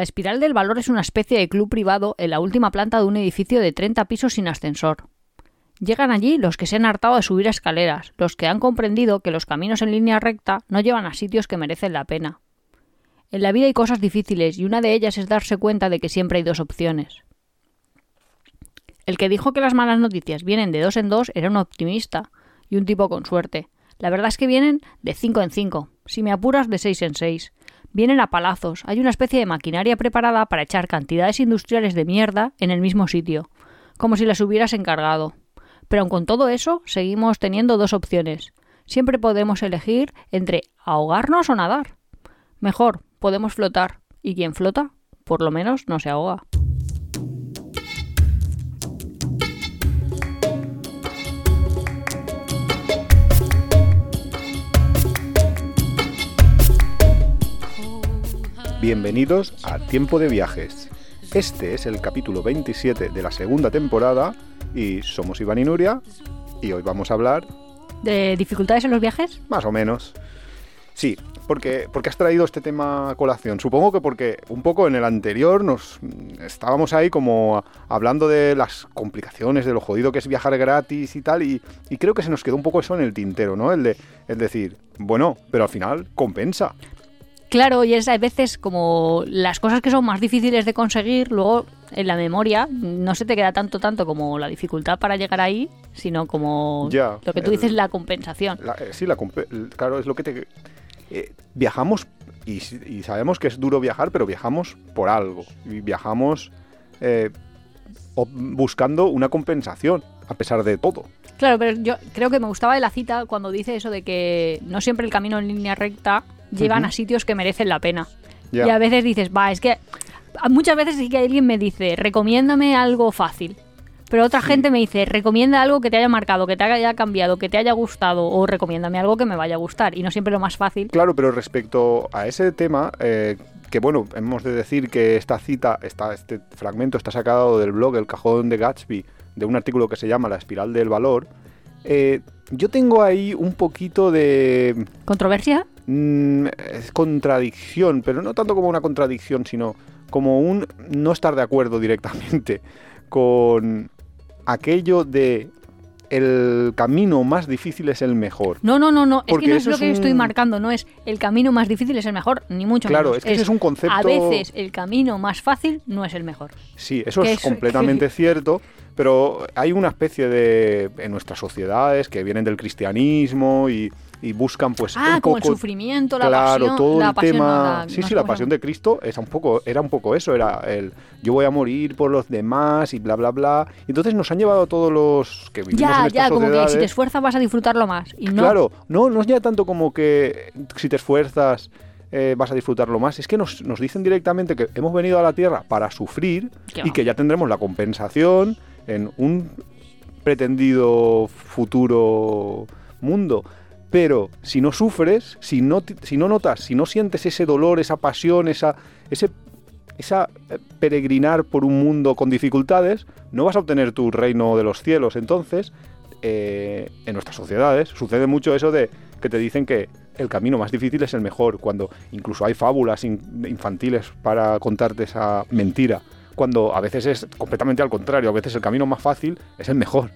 La Espiral del Valor es una especie de club privado en la última planta de un edificio de 30 pisos sin ascensor. Llegan allí los que se han hartado de subir escaleras, los que han comprendido que los caminos en línea recta no llevan a sitios que merecen la pena. En la vida hay cosas difíciles y una de ellas es darse cuenta de que siempre hay dos opciones. El que dijo que las malas noticias vienen de dos en dos era un optimista y un tipo con suerte. La verdad es que vienen de cinco en cinco, si me apuras de seis en seis. Vienen a palazos, hay una especie de maquinaria preparada para echar cantidades industriales de mierda en el mismo sitio, como si las hubieras encargado. Pero aun con todo eso, seguimos teniendo dos opciones. Siempre podemos elegir entre ahogarnos o nadar. Mejor, podemos flotar. Y quien flota, por lo menos no se ahoga. Bienvenidos a Tiempo de Viajes. Este es el capítulo 27 de la segunda temporada y somos Iván y Nuria y hoy vamos a hablar... ¿De dificultades en los viajes? Más o menos. Sí, porque, porque has traído este tema a colación. Supongo que porque un poco en el anterior nos estábamos ahí como hablando de las complicaciones, de lo jodido que es viajar gratis y tal, y, y creo que se nos quedó un poco eso en el tintero, ¿no? El de el decir, bueno, pero al final compensa. Claro, y es a veces como las cosas que son más difíciles de conseguir, luego en la memoria no se te queda tanto tanto como la dificultad para llegar ahí, sino como Ya, lo que tú el- dices, la compensación. La- eh, sí, la, claro, es lo que te... eh, viajamos y, y sabemos que es duro viajar, pero viajamos por algo. Y viajamos eh, buscando una compensación, a pesar de todo. Claro, pero yo creo que me gustaba de la cita cuando dice eso de que no siempre el camino en línea recta llevan a sitios que merecen la pena. Y a veces dices, va, es que muchas veces sí que alguien me dice, recomiéndame algo fácil. Pero otra Sí. gente me dice, recomienda algo que te haya marcado, que te haya cambiado, que te haya gustado, o recomiéndame algo que me vaya a gustar. Y no siempre lo más fácil. Claro, pero respecto a ese tema, eh, que bueno, hemos de decir que esta cita, esta, este fragmento está sacado del blog El Cajón de Gatsby, de un artículo que se llama La Espiral del Valor. Eh, yo tengo ahí un poquito de ¿Controversia? Mm, es contradicción, pero no tanto como una contradicción, sino como un no estar de acuerdo directamente con aquello de el camino más difícil es el mejor. No, no, no, no. Es Porque que no es lo es que estoy marcando. No es el camino más difícil es el mejor, ni mucho Claro, menos. es que ese es un concepto- A veces el camino más fácil no es el mejor. Sí, eso es es- completamente cierto, pero hay una especie de en nuestras sociedades que vienen del cristianismo y, y buscan pues Ah, un como el poco sufrimiento, la claro, pasión. todo la el pasión, tema. no, sí, sí, la pasión de Cristo es un poco, era un poco eso, era el yo voy a morir por los demás y bla bla bla. Entonces nos han llevado a todos los que vivimos en Ya, ya, como que si te esfuerzas vas a disfrutarlo más. Y no, Claro, no, no es ya tanto como que si te esfuerzas eh, vas a disfrutarlo más. Es que nos, nos dicen directamente que hemos venido a la Tierra para sufrir y va. que ya tendremos la compensación en un pretendido futuro mundo. Pero si no sufres, si no, si no notas, si no sientes ese dolor, esa pasión, esa, ese esa eh, peregrinar por un mundo con dificultades, no vas a obtener tu reino de los cielos. Entonces, eh, en nuestras sociedades sucede mucho eso de que te dicen que el camino más difícil es el mejor, cuando incluso hay fábulas in- infantiles para contarte esa mentira, cuando a veces es completamente al contrario, a veces el camino más fácil es el mejor.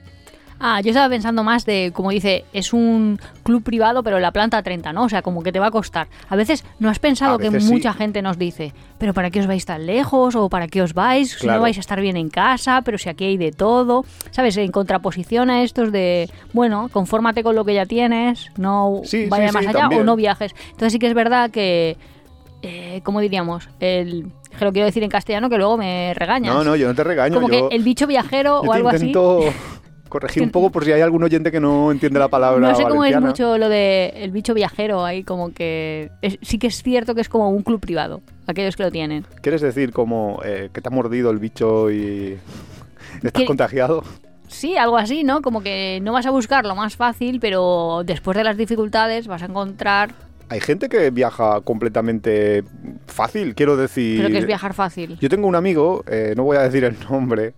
Ah, yo estaba pensando más de, como dice, es un club privado, pero la planta 30, ¿no? O sea, como que te va a costar. A veces no has pensado que sí. mucha gente nos dice, pero ¿para qué os vais tan lejos? ¿O para qué os vais? Si no vais a estar bien en casa, pero si aquí hay de todo. ¿Sabes? En contraposición a estos de, bueno, confórmate con lo que ya tienes, no Sí, vaya sí, más allá también. o no viajes. Entonces sí que es verdad que, eh, ¿cómo diríamos? El, que lo quiero decir en castellano que luego me regañas. No, no, yo no te regaño. Como yo, que el bicho viajero yo o algo así. corregir un poco por si hay algún oyente que no entiende la palabra No sé cómo es mucho lo de el bicho viajero ahí, como que es- sí que es cierto que es como un club privado, aquellos que lo tienen. ¿Quieres decir como eh, que te ha mordido el bicho y estás contagiado? Sí, algo así, ¿no? Como que no vas a buscar lo más fácil, pero después de las dificultades vas a encontrar... Hay gente que viaja completamente fácil, quiero decir. Pero que es viajar fácil. Yo tengo un amigo, eh, no voy a decir el nombre,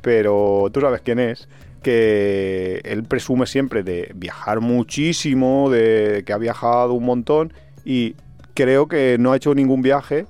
pero tú sabes quién es, que él presume siempre de viajar muchísimo, de que ha viajado un montón y creo que no ha hecho ningún viaje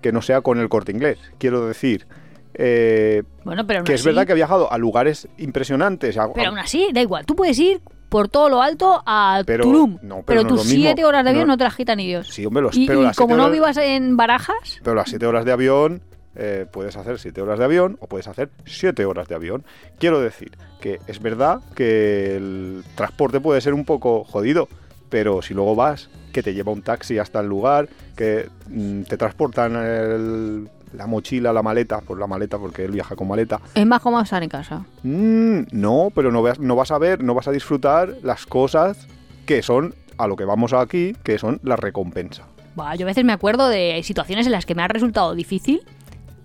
que no sea con el corte inglés. Quiero decir, eh, Bueno, pero que es verdad que he viajado a lugares impresionantes. a- Pero aún así, da igual. Tú puedes ir por todo lo alto a Pero- Tulum. no, pero pero no es tus mismo. siete horas de avión No. no, te las quita ni Dios. Sí, hombre, los, y pero y las como siete no vivas en Barajas, Pero las 7 horas de avión, eh, puedes hacer 7 horas de avión o puedes hacer 7 horas de avión. Quiero decir que es verdad que el transporte puede ser un poco jodido, pero si luego vas, que te lleva un taxi hasta el lugar, que mm, te transportan el- la mochila, la maleta, pues la maleta porque él viaja con maleta. es más cómodo estar en casa. Mm, no, pero no, veas- no vas a ver, no vas a disfrutar las cosas que son a lo que vamos aquí, que son la recompensa. Buah, yo a veces me acuerdo de situaciones en las que me ha resultado difícil,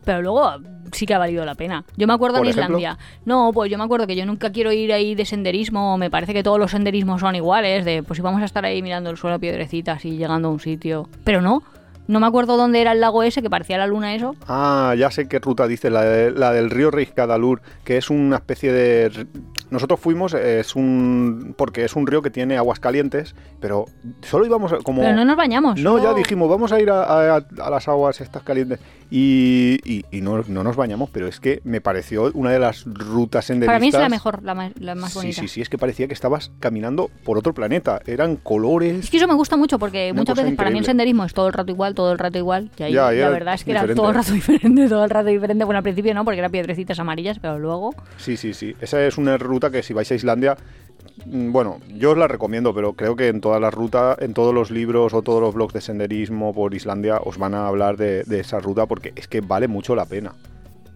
pero luego sí que ha valido la pena. Yo me acuerdo ¿Por en ejemplo? Islandia. No, pues yo me acuerdo que yo nunca quiero ir ahí de senderismo. Me parece que todos los senderismos son iguales. De pues si vamos a estar ahí mirando el suelo a piedrecitas y llegando a un sitio. Pero no. No me acuerdo dónde era el lago ese que parecía la luna eso. Ah, ya sé qué ruta dices, la, de- la del río Reiscadalur, que es una especie de... Nosotros fuimos, es un... porque es un río que tiene aguas calientes, pero solo íbamos como... Pero no nos bañamos. No, ya solo- dijimos, vamos a ir a, a- a las aguas estas calientes. Y, y- y no, no nos bañamos, pero es que me pareció una de las rutas senderistas. Para mí es la mejor, la más, la más Sí, bonita. sí, sí, es que parecía que estabas caminando por otro planeta. Eran colores. Es que eso me gusta mucho porque muchas veces para mí el increíble. senderismo es todo el rato igual, todo el rato igual. Y ahí Ya, y la era verdad es que era diferente. todo el rato diferente, todo el rato diferente. Bueno, al principio no, porque eran piedrecitas amarillas, pero luego... Sí, sí, sí. Esa es una ruta que si vais a Islandia, mm, bueno, yo os la recomiendo, pero creo que en todas las rutas, en todos los libros o todos los blogs de senderismo por Islandia os van a hablar de, de esa ruta porque es que vale mucho la pena.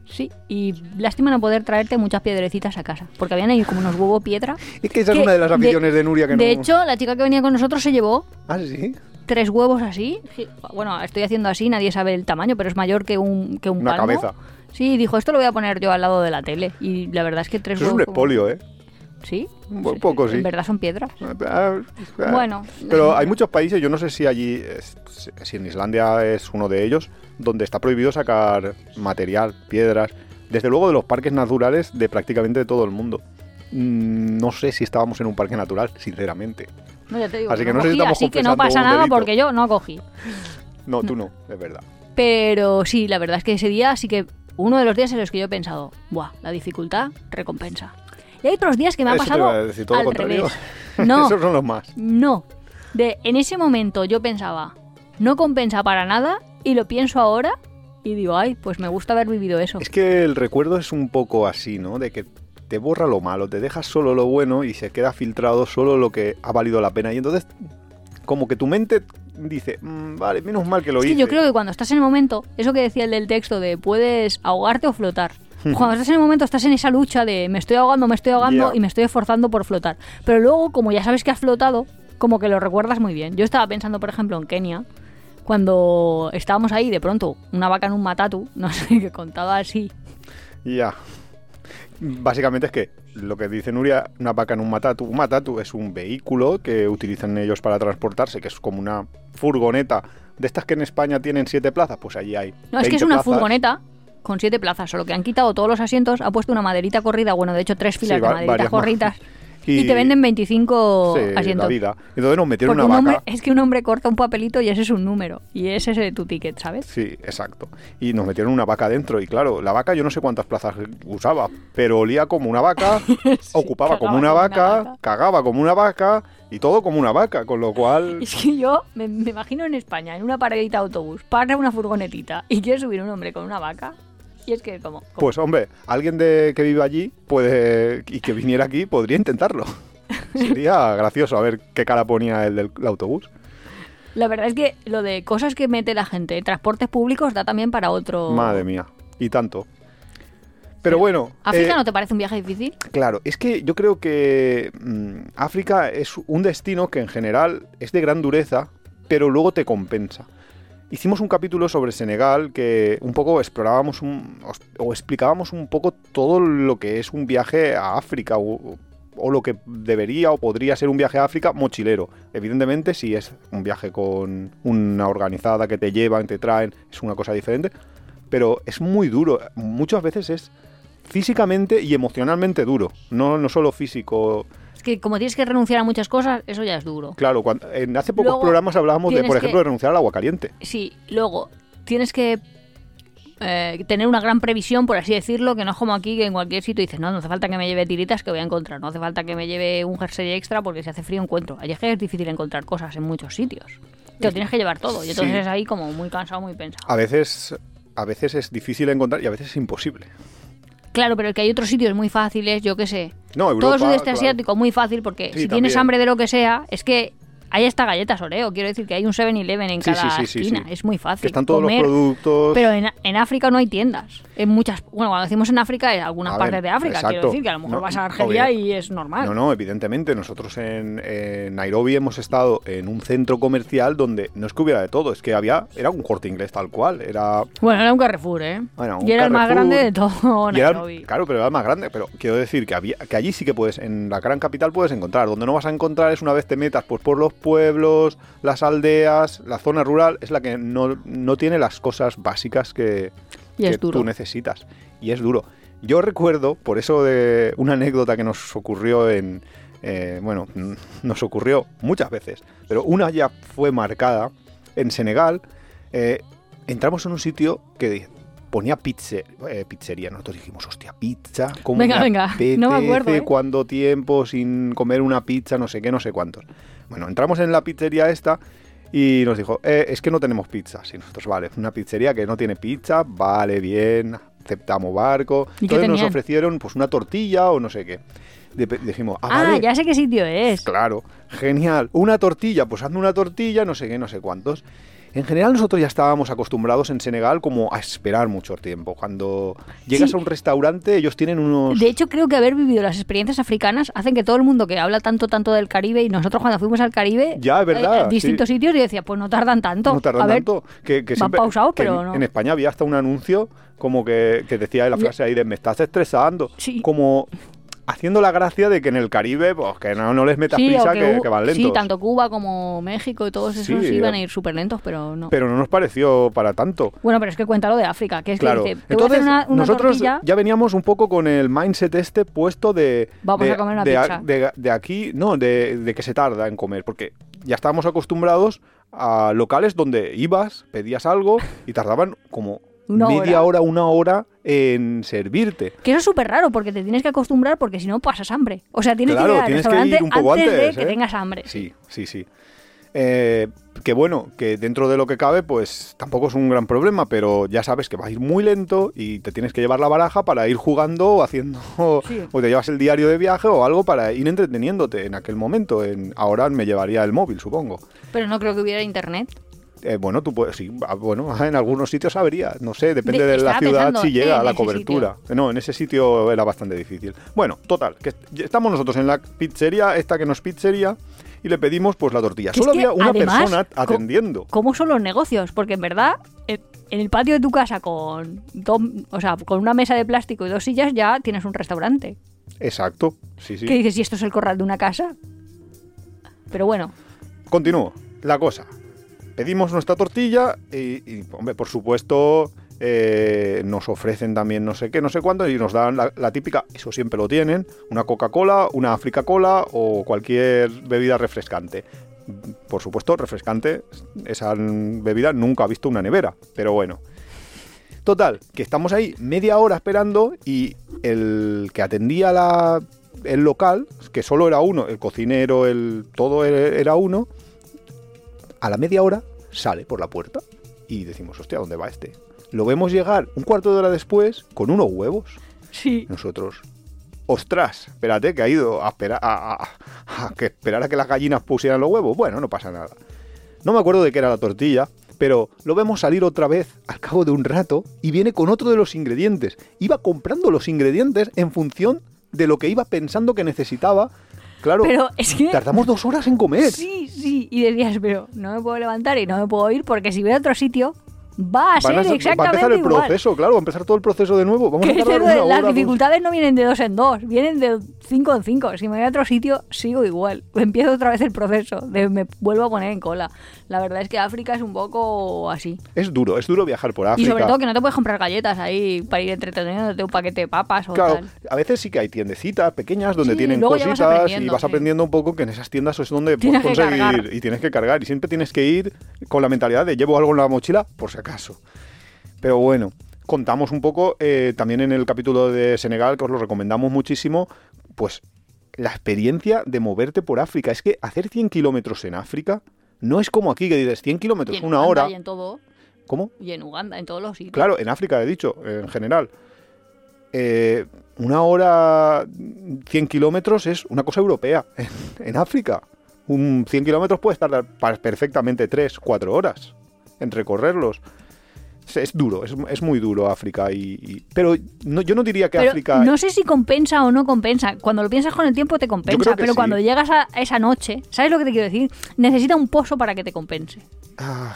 Sí, y lástima no poder traerte muchas piedrecitas a casa, porque habían ahí como unos huevos piedra. Es que esa es una de las de- aficiones de, Nuria que de no... hecho, la chica que venía con nosotros se llevó Ah, sí. tres huevos así. Sí, Bueno, estoy haciendo así, nadie sabe el tamaño, pero es mayor que un, que un Una palmo. cabeza. Sí, dijo, esto lo voy a poner yo al lado de la tele. Y la verdad es que tres Eso es un espolio, ¿eh? Sí. Un poco, sí. En verdad son piedras. Ah, ah. Bueno. Pero hay muchos países, yo no sé si allí, si en Islandia es uno de ellos, donde está prohibido sacar material, piedras, desde luego de los parques naturales de prácticamente todo el mundo. Mm, No sé si estábamos en un parque natural, sinceramente. No, ya te digo, Así que no sé si cogí, estamos así que no pasa nada porque yo no cogí. No, tú no, es verdad. Pero sí, la verdad es que ese día sí que uno de los días en los que yo he pensado, buah, la dificultad recompensa. Y hay otros días que me ha pasado iba a decir, todo al contrario. revés. No, Esos son los más. no. De, en ese momento yo pensaba, no compensa para nada y lo pienso ahora y digo, ay, pues me gusta haber vivido eso. Es que el recuerdo es un poco así, ¿no? De que te borra lo malo, te dejas solo lo bueno y se queda filtrado solo lo que ha valido la pena. Y entonces, como que tu mente dice, "Mm, vale, menos mal que lo Es hice. yo creo que cuando estás en el momento, eso que decía el del texto de puedes ahogarte o flotar. Cuando estás en el momento estás en esa lucha de me estoy ahogando, me estoy ahogando y me estoy esforzando por flotar. Pero luego, como ya sabes que has flotado, como que lo recuerdas muy bien. Yo estaba pensando, por ejemplo, en Kenia, cuando estábamos ahí, de pronto, una vaca en un matatu, no sé, que contaba así. Ya. Básicamente es que lo que dice Nuria, una vaca en un matatu. Un matatu es un vehículo que utilizan ellos para transportarse, que es como una furgoneta. De estas que en España tienen siete plazas, pues allí hay. No, es que 20 es una plazas. furgoneta con siete plazas, solo que han quitado todos los asientos, ha puesto una maderita corrida, bueno, de hecho tres filas Sí, de maderitas varias y, te venden 25 Sí, asientos. la vida. Entonces nos metieron Porque una un vaca. hombre, es que un hombre corta un papelito y ese es un número. Y ese es tu ticket, ¿sabes? Sí, exacto. Y nos metieron una vaca dentro. Y claro, la vaca yo no sé cuántas plazas usaba, pero olía como una vaca, ocupaba como una vaca, cagaba como una vaca y todo como una vaca. Con lo cual, Es que yo me, me imagino en España, en una paradita de autobús, para una furgonetita y quiere subir un hombre con una vaca. Y es que, como. como- pues hombre, alguien de, que vive allí puede y que viniera aquí podría intentarlo. Sería gracioso a ver qué cara ponía el del el autobús. La verdad es que lo de cosas que mete la gente en transportes públicos da también para otro. Madre mía. Y tanto. Pero bueno. ¿África eh, no te parece un viaje difícil? Claro, es que yo creo que mm, África es un destino que en general es de gran dureza, pero luego te compensa. Hicimos un capítulo sobre Senegal que un poco explorábamos un- o explicábamos un poco todo lo que es un viaje a África o, o lo que debería o podría ser un viaje a África mochilero. Evidentemente, si es un viaje con una organizada que te llevan, te traen, es una cosa diferente, pero es muy duro. Muchas veces es físicamente y emocionalmente duro, no, no solo físico. Es que como tienes que renunciar a muchas cosas, eso ya es duro. Claro, cuando, en hace pocos Luego programas hablábamos de, por ejemplo, que- de renunciar al agua caliente. Sí, luego tienes que eh, tener una gran previsión, por así decirlo, que no es como aquí que en cualquier sitio dices, no, no hace falta que me lleve tiritas que voy a encontrar, no hace falta que me lleve un jersey extra porque si hace frío encuentro. Allí es que es difícil encontrar cosas en muchos sitios. Te lo tienes que llevar todo y entonces Sí. es ahí como muy cansado, muy pensado. A veces, a veces es difícil encontrar y a veces es imposible. Claro, pero el que hay otros sitios muy fáciles, yo qué sé. No, Todo el sudeste claro. asiático muy fácil porque Sí, si tienes hambre de lo que sea, es que hay hasta galletas Oreo. Quiero decir que hay un 7-Eleven en Sí, cada sí, esquina. Es muy fácil. Que están todos comer, los productos. Pero en, en África no hay tiendas. En muchas, bueno, cuando decimos en África, en algunas A partes ver, de África. Quiero decir que a lo mejor No, vas a Argelia obvio. y es normal. No, no, evidentemente. Nosotros en, en Nairobi hemos estado en un centro comercial donde no es que hubiera de todo, es que había, era un corte inglés tal cual. Era, Bueno, era un Carrefour, ¿eh? Bueno, un y era el más grande de todo era- Nairobi. claro, pero era el más grande. Pero quiero decir que, había, que allí sí que puedes, en la gran capital puedes encontrar. Donde no vas a encontrar es una vez te metas pues, por los pueblos, las aldeas, la zona rural, es la que no, no tiene las cosas básicas que, tú necesitas. Y es duro. Yo recuerdo, por eso de una anécdota que nos ocurrió en... eh, bueno, nos ocurrió muchas veces, pero una ya fue marcada en Senegal. eh, entramos en un sitio que ponía pizze- eh, pizzería. Nosotros dijimos, hostia, pizza. ¿cómo Venga, me venga, no me acuerdo? ¿eh? ¿Cuánto tiempo sin comer una pizza? No sé qué, no sé cuántos. Bueno, entramos en la pizzería esta y nos dijo, "Eh, es que no tenemos pizzas. Y nosotros, vale, una pizzería que no tiene pizza, vale, bien, aceptamos barco. ¿Y Entonces nos ofrecieron pues una tortilla o no sé qué. De- dijimos, ah, Ah, vale, ya sé qué sitio es. Claro, genial. Una tortilla, pues hazme una tortilla, no sé qué, no sé cuántos. En general nosotros ya estábamos acostumbrados en Senegal como a esperar mucho tiempo. Cuando llegas Sí. a un restaurante, ellos tienen unos... De hecho, creo que haber vivido las experiencias africanas hacen que todo el mundo que habla tanto, tanto del Caribe y nosotros cuando fuimos al Caribe, Ya, es verdad, eh, en distintos sí. sitios, yo decía, pues no tardan tanto. no tardan a ver, tanto. Que, que van siempre- pausados, que pero en, no. en España había hasta un anuncio como que, que decía la frase ahí de me estás estresando. Sí. Como haciendo la gracia de que en el Caribe, pues que no, no les metas sí, prisa, que, van lentos. sí, tanto Cuba como México y todos esos Sí, iban eh, a ir súper lentos, pero no. Pero no nos pareció para tanto. Bueno, pero es que cuéntalo de África, que es Claro. que dice, te Entonces, voy a hacer una, una nosotros tortilla, ya veníamos un poco con el mindset este puesto de... Vamos de, a comer una de, pizza. de- de aquí, no, de, de que se tarda en comer, porque ya estábamos acostumbrados a locales donde ibas, pedías algo y tardaban como Una media hora. hora, una hora en servirte. que eso es súper raro porque te tienes que acostumbrar porque si no pasas hambre. O sea, tienes Claro, que ir al tienes que restaurante ir un poco antes, de que ¿eh? tengas hambre. Sí, sí, sí. Eh, que bueno, que dentro de lo que cabe, pues tampoco es un gran problema, pero ya sabes que va a ir muy lento y te tienes que llevar la baraja para ir jugando o haciendo, Sí. o te llevas el diario de viaje o algo para ir entreteniéndote en aquel momento. En, ahora me llevaría el móvil, supongo. Pero no creo que hubiera internet. Eh, bueno, tú puedes, sí, bueno, en algunos sitios habría, no sé, depende De- de, la ciudad si llega a la cobertura. No, en ese sitio era bastante difícil. Bueno, total, que est- estamos nosotros en la pizzería, esta que no es pizzería, y le pedimos pues la tortilla. Solo había una además, persona atendiendo. ¿Cómo son los negocios? Porque en verdad, en en el patio de tu casa con, dos- o sea, con una mesa de plástico y dos sillas ya tienes un restaurante. Exacto, sí, sí. ¿Qué dices? ¿Y esto es el corral de una casa? Pero bueno, Continúo. La cosa. Pedimos nuestra tortilla y, por supuesto, eh, nos ofrecen también no sé qué, no sé cuánto, y nos dan la, típica, eso siempre lo tienen, una Coca-Cola, una Africa Cola o cualquier bebida refrescante. Por supuesto, refrescante, esa bebida nunca ha visto una nevera, pero bueno. Total, que estamos ahí media hora esperando y el que atendía el local, que solo era uno, el cocinero, el todo e- era uno, a la media hora sale por la puerta y decimos, hostia, ¿dónde va este? Lo vemos llegar un cuarto de hora después con unos huevos. sí. Nosotros, ostras, espérate, que ha ido a esperar a, a- a que esperar a que las gallinas pusieran los huevos. Bueno, no pasa nada. No me acuerdo de qué era la tortilla, pero lo vemos salir otra vez al cabo de un rato y viene con otro de los ingredientes. Iba comprando los ingredientes en función de lo que iba pensando que necesitaba. Claro, Pero es que... tardamos dos horas en comer. Sí, sí. Y decías, pero no me puedo levantar y no me puedo ir porque si voy a otro sitio va a ser a ser- va a exactamente empezar el igual. proceso, claro, va a empezar todo el proceso de nuevo. Vamos a tardar una hora, las dificultades no vienen de dos en dos, vienen de cinco en cinco. Si me voy a otro sitio, sigo igual. Empiezo otra vez el proceso, de me vuelvo a poner en cola. La verdad es que África es un poco así. Es duro, es duro viajar por Y África. sobre todo que no te puedes comprar galletas ahí para ir entreteniéndote un paquete de papas o Claro, tal. a veces sí que hay tiendecitas pequeñas donde Sí, tienen ya vas cositas y vas sí. aprendiendo un poco que en esas tiendas es donde Tienes puedes conseguir y tienes que cargar y siempre tienes que ir con la mentalidad de llevo algo en la mochila por si acaso. Pero bueno, contamos un poco eh, también en el capítulo de Senegal, que os lo recomendamos muchísimo, pues la experiencia de moverte por África. Es que hacer 100 kilómetros en África no es como aquí que dices 100 Y kilómetros, una Uganda hora. Y en todo. ¿Cómo? Y en Uganda, en todos los sitios. Claro, en África he dicho, en general. Eh, una hora, 100 kilómetros es una cosa europea en, en África. Un 100 kilómetros puedes tardar perfectamente 3, 4 horas en recorrerlos. Es, es duro, es, es muy duro África. Y, y- pero no, yo no diría que Pero África... no sé si compensa o no compensa. Cuando lo piensas con el tiempo te compensa, pero sí. cuando llegas a esa noche, ¿sabes lo que te quiero decir? Necesita un pozo para que te compense. Ah,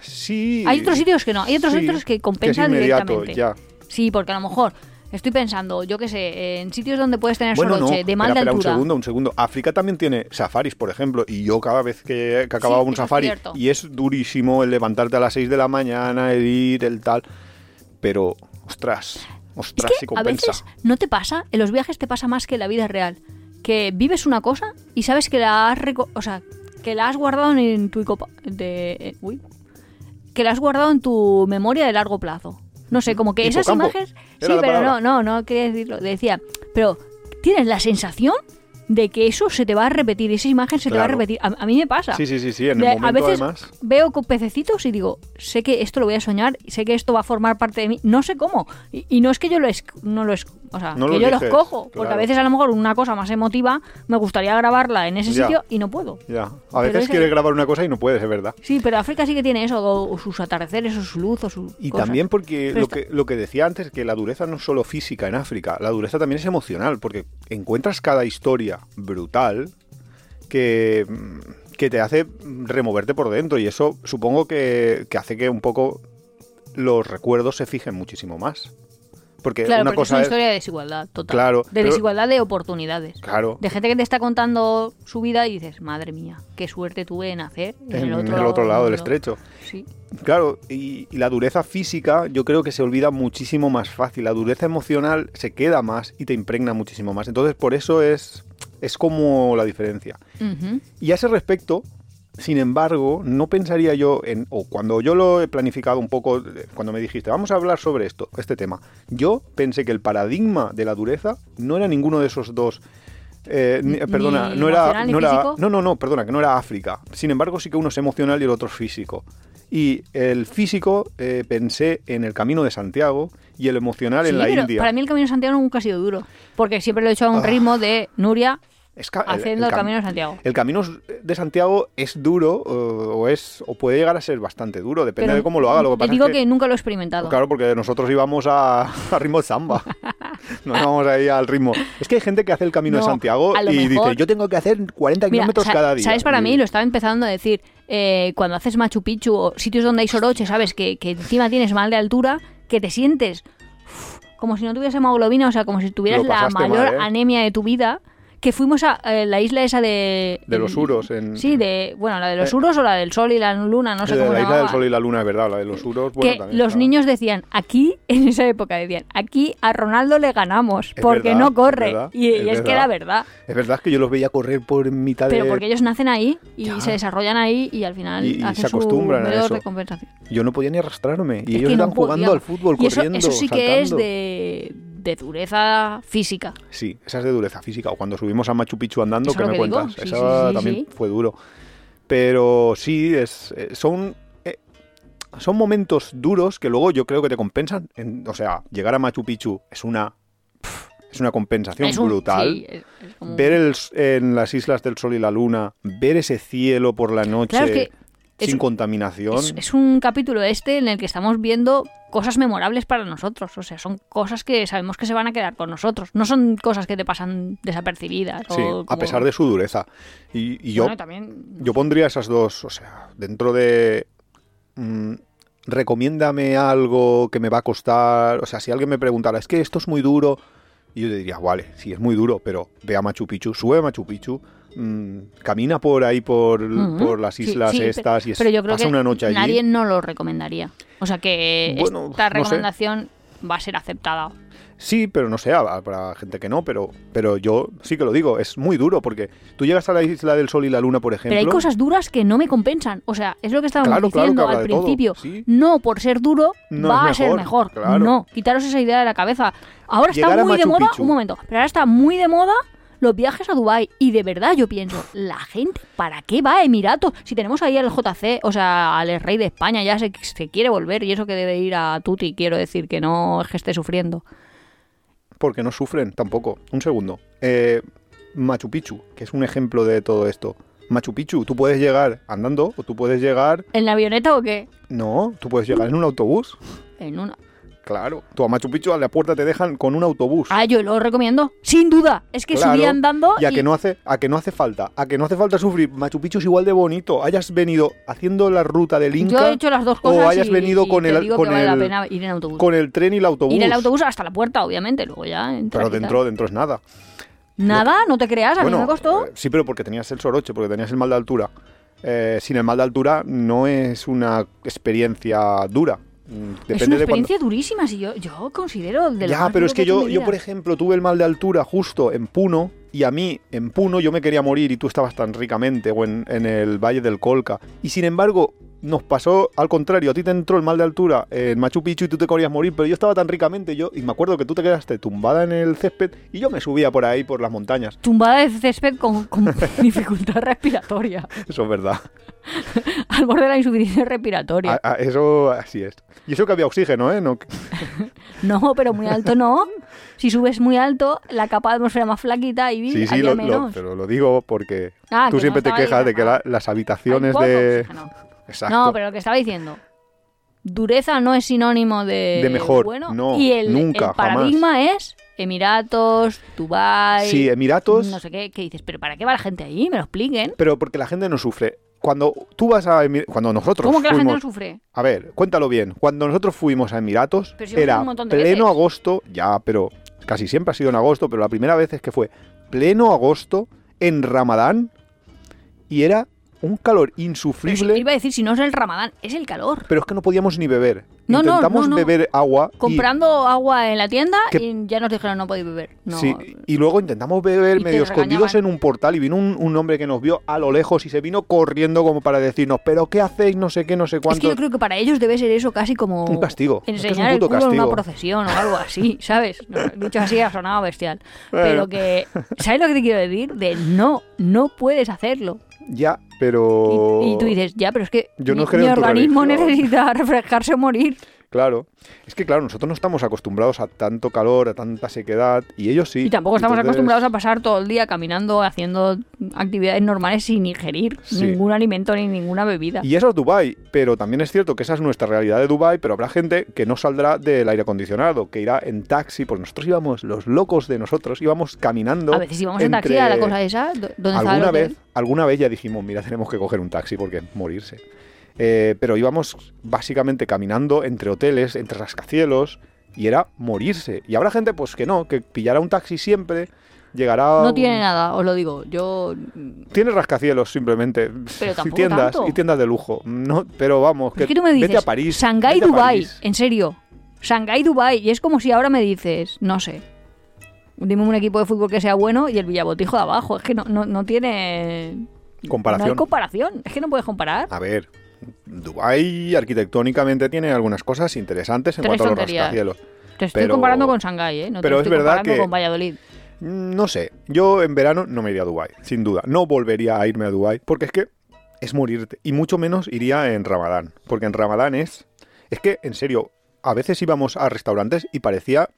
sí. Hay otros sitios que no, hay otros sí, sitios que es compensan inmediato, directamente. ya. Sí, porque a lo mejor estoy pensando, yo qué sé, en sitios donde puedes tener Bueno, solo no, de mal espera, de espera, un altura. segundo, un segundo. África también tiene safaris, por ejemplo, y yo cada vez que, que acababa Sí, un es safari, cierto. y es durísimo el levantarte a las 6 de la mañana, el ir, el tal, pero, ostras, Es ostras, sí que a compensa. veces no te pasa, en los viajes te pasa más que en la vida real. Que vives una cosa y sabes que la has, reco- o sea, que la has guardado en tu de, eh, uy, que la has guardado en tu memoria de largo plazo. No sé, como que esas imágenes. Sí, pero no, no, no quería decirlo. Decía, pero tienes la sensación de que eso se te va a repetir, esa imagen se te va a repetir. A, a mí me pasa. Sí, sí, sí, sí, en el momento a veces además. veo con pececitos y digo, sé que esto lo voy a soñar, sé que esto va a formar parte de mí, no sé cómo. Y, y no es que yo lo es, no lo es, o sea, No que lo yo lo eliges, escojo, porque a veces a lo mejor una cosa más emotiva me gustaría grabarla en ese Ya. sitio y no puedo. Ya, a veces es quieres grabar una cosa y no puedes, es verdad. Sí, pero África sí que tiene eso, o, o sus atardeceres, o su luz, o su Y también porque Pero lo está- que, lo que decía antes, que la dureza no es solo física en África, la dureza también es emocional, porque encuentras cada historia brutal que, mm, que te hace removerte por dentro y eso supongo que, que hace que un poco los recuerdos se fijen muchísimo más. Porque Claro, una porque es cosa una historia de desigualdad, total. Claro, De pero- desigualdad de oportunidades. Claro, De gente que te está contando su vida y dices, madre mía, qué suerte tuve de nacer en, en, el otro, el otro lado del mundo". estrecho. Sí. Claro, y, y la dureza física yo creo que se olvida muchísimo más fácil. La dureza emocional se queda más y te impregna muchísimo más. Entonces, por eso es, es como la diferencia. Y a ese respecto, sin embargo, no pensaría yo en, o cuando yo lo he planificado un poco, eh, cuando me dijiste, vamos a hablar sobre esto, este tema, yo pensé que el paradigma de la dureza no era ninguno de esos dos. eh, ni- Ni perdona, no era, no era, no, no, no, perdona, que no era África. Sin embargo, sí que uno es emocional y el otro es físico. Y el físico eh, pensé en el Camino de Santiago y el emocional Sí, en la pero India. para mí el Camino de Santiago nunca ha sido duro. Porque siempre lo he hecho a un Ah. ritmo de Nuria Es ca- haciendo el, cam- Camino de Santiago. El camino de Santiago es duro o es o puede llegar a ser bastante duro, depende Pero de cómo lo haga. Lo que te digo es que, nunca lo he experimentado. Claro, porque nosotros íbamos a, a ritmo de samba. Nos íbamos ahí al ritmo. Es que hay gente que hace el camino de No, Santiago y mejor- dice, yo tengo que hacer 40 Mira, kilómetros cada día. ¿Sabes para Y- mí? Lo estaba empezando a decir. eh, cuando haces Machu Picchu o sitios donde hay soroche, ¿sabes? Que, que encima tienes mal de altura, que te sientes uf, como si no tuvieras hemoglobina, o sea, como si tuvieras la mayor mal, ¿eh? anemia de tu vida. Que fuimos a eh, la isla esa de... De los Uros, en- Sí, de... Bueno, la de los Eh, Uros o la del Sol y la Luna, no sé Eh, cómo la isla del sol y la luna, es verdad, la de los Uros. Bueno, que también los niños decían, aquí, en esa época decían, aquí a Ronaldo le ganamos, Es porque verdad, no corre. verdad, y, es y es que era verdad. Es verdad que yo los veía correr por mitad Pero de... porque ellos nacen ahí y Ya. se desarrollan ahí y al final Y- y hacen se acostumbran su a eso. de. Yo no podía ni arrastrarme. Y Es ellos no jugando al fútbol, Y corriendo, eso sí que es de, de dureza física. Sí, esa es de dureza física. O cuando subimos a Machu Picchu andando, ¿qué me que cuentas? Sí, Esa sí, sí, también fue duro. Pero sí, es, eh, son, eh, son momentos duros que luego yo creo que te compensan. En- o sea, llegar a Machu Picchu es una, es una compensación Es un- brutal. sí, es- es como- Ver el en las islas del Sol y la Luna, ver ese cielo por la noche Claro, es que es- sin contaminación. es, es un capítulo este en el que estamos viendo cosas memorables para nosotros. O sea, son cosas que sabemos que se van a quedar con nosotros. No son cosas que te pasan desapercibidas. Sí, o a pesar de su dureza. Y, y yo, Bueno, también... yo pondría esas dos, o sea, dentro de... mm, recomiéndame algo que me va a costar, o sea, si alguien me preguntara, es que esto es muy duro, y yo le diría, vale, sí, es muy duro, pero ve a Machu Picchu, sube a Machu Picchu, mm, camina por ahí, por, por las Sí, islas sí, estas, y es- Pero yo creo pasa que una noche allí. nadie no lo recomendaría. O sea que Bueno, esta no sé. recomendación va a ser aceptada. Sí, pero no sé, para gente que no, pero, pero yo sí que lo digo, es muy duro porque tú llegas a la isla del Sol y la Luna, por ejemplo. Pero hay cosas duras que no me compensan. O sea, es lo que estábamos Claro, claro, diciendo que al principio. sí. No, por ser duro, No va a ser mejor, claro. No, quitaros esa idea de la cabeza. Ahora está Llegar muy de moda, Picchu. un momento, pero ahora está muy de moda los viajes a Dubai y de verdad yo pienso, la gente, ¿para qué va a Emiratos? Si tenemos ahí al JC, o sea, al rey de España, ya se, se quiere volver y eso que debe ir a Tuti, quiero decir, que no es que esté sufriendo. Porque no sufren tampoco. Un segundo. Eh, Machu Picchu, que es un ejemplo de todo esto. Machu Picchu, tú puedes llegar andando o tú puedes llegar... ¿En la avioneta o qué? No, tú puedes llegar en un autobús. En una... Claro. Tú a Machu Picchu a la puerta te dejan con un autobús. Ah, yo lo recomiendo, sin duda. Es que Claro, subí andando Y a que no hace, a que no hace falta, a que no hace falta sufrir. Machu Picchu es igual de bonito. Hayas venido haciendo la ruta del Inca Yo he hecho las dos cosas o hayas y- venido y con te el digo con que vale la el, pena ir en autobús. con el tren y el autobús. Ir en autobús hasta la puerta, obviamente, luego ya Pero dentro dentro es nada. Nada, no te creas, a mí me costó. eh, sí, pero porque tenías el soroche, porque tenías el mal de altura. Eh, sin el mal de altura no es una experiencia dura. Mm, Depende es una de cuando- experiencia durísima, si yo, yo considero de Ya, pero es que yo, yo, por ejemplo, tuve el mal de altura justo en Puno y a mí, en Puno, yo me quería morir y tú estabas tan ricamente, o en, en el Valle del Colca. Y sin embargo, nos pasó al contrario, a ti te entró el mal de altura en Machu Picchu y tú te querías morir, pero yo estaba tan ricamente, yo, y me acuerdo que tú te quedaste tumbada en el césped y yo me subía por ahí, por las montañas. Tumbada de césped con, con dificultad respiratoria, Eso es verdad. al borde de la insuficiencia respiratoria. A- a- eso así es. Y eso que había oxígeno, ¿eh? No, No, pero muy alto no. Si subes muy alto, la capa de atmósfera más flaquita y sí, sí, lo- lo- menos. pero lo digo porque Ah, tú que siempre no te quejas de que la- las habitaciones de... oxígeno. Exacto. No, pero lo que estaba diciendo. Dureza no es sinónimo de, De mejor, bueno. no, y el, nunca, el paradigma es Emiratos, Dubai, Sí, Emiratos... no sé qué, que dices, pero ¿para qué va la gente allí? Me lo expliquen. Pero porque la gente no sufre. Cuando tú vas a Emir- cuando nosotros ¿Cómo que la gente no sufre? a ver, cuéntalo bien. Cuando nosotros fuimos a Emiratos Pero si era pleno veces. agosto, ya, pero casi siempre ha sido en agosto, pero la primera vez es que fue pleno agosto en Ramadán y era un calor si- insufrible, iba a decir, si no es el ramadán, es el calor. pero es que no podíamos ni beber. No, no, Intentamos no, no. beber agua y- Comprando agua en la tienda Que- y ya nos dijeron no podéis beber. No. Sí, y luego intentamos beber Y medio escondidos en un portal y vino un, un hombre que nos vio a lo lejos y se vino corriendo como para decirnos, pero ¿qué hacéis? No sé qué, no sé Es cuánto. que yo creo que para ellos debe ser eso casi como Un castigo. Es que es un enseñar el culo en una castigo. procesión o algo así, ¿sabes? Dicho así ha sonado bestial. Bueno. Pero que, ¿sabes lo que te quiero decir? De no, no puedes hacerlo. Ya, pero... Y, y tú dices, ya, pero es que Yo no mi, creo mi organismo necesita refrescarse o morir. Claro. Es que, claro, nosotros no estamos acostumbrados a tanto calor, a tanta sequedad, y ellos sí. Y tampoco estamos Entonces, acostumbrados a pasar todo el día caminando, haciendo actividades normales sin ingerir Sí. ningún alimento ni ninguna bebida. Y eso es Dubai, pero también es cierto que esa es nuestra realidad de Dubai, pero habrá gente que no saldrá del aire acondicionado, que irá en taxi, porque nosotros íbamos, los locos de nosotros, íbamos caminando. A veces íbamos en taxi a la cosa esa, alguna vez, alguna vez ya dijimos, mira, tenemos que coger un taxi porque morirse. Eh, pero íbamos básicamente caminando entre hoteles, entre rascacielos, y era morirse. Y habrá gente pues que no, que pillará un taxi siempre, llegará... No un- tiene nada, os lo digo. Yo Tiene rascacielos simplemente. Pero y tampoco tiendas, tanto. y tiendas de lujo. No, pero vamos, que tú me dices, vete a París. Shanghái, Dubai, París. en serio. Shanghái, Dubai. Y es como si ahora me dices, no sé, dime un equipo de fútbol que sea bueno y el Villabotijo de abajo. Es que no, no, no tiene... Comparación. No hay comparación. Es que no puedes comparar. A ver, Dubai arquitectónicamente tiene algunas cosas interesantes en Tres cuanto a los tonterías. rascacielos. Te estoy pero- comparando con Shanghái, ¿eh? No te pero lo es estoy verdad comparando que- con Valladolid. Mm, No sé, yo en verano no me iría a Dubai, sin duda. No volvería a irme a Dubai, porque es que es morirte. Y mucho menos iría en Ramadán, porque en Ramadán es... Es que, en serio, a veces íbamos a restaurantes y parecía...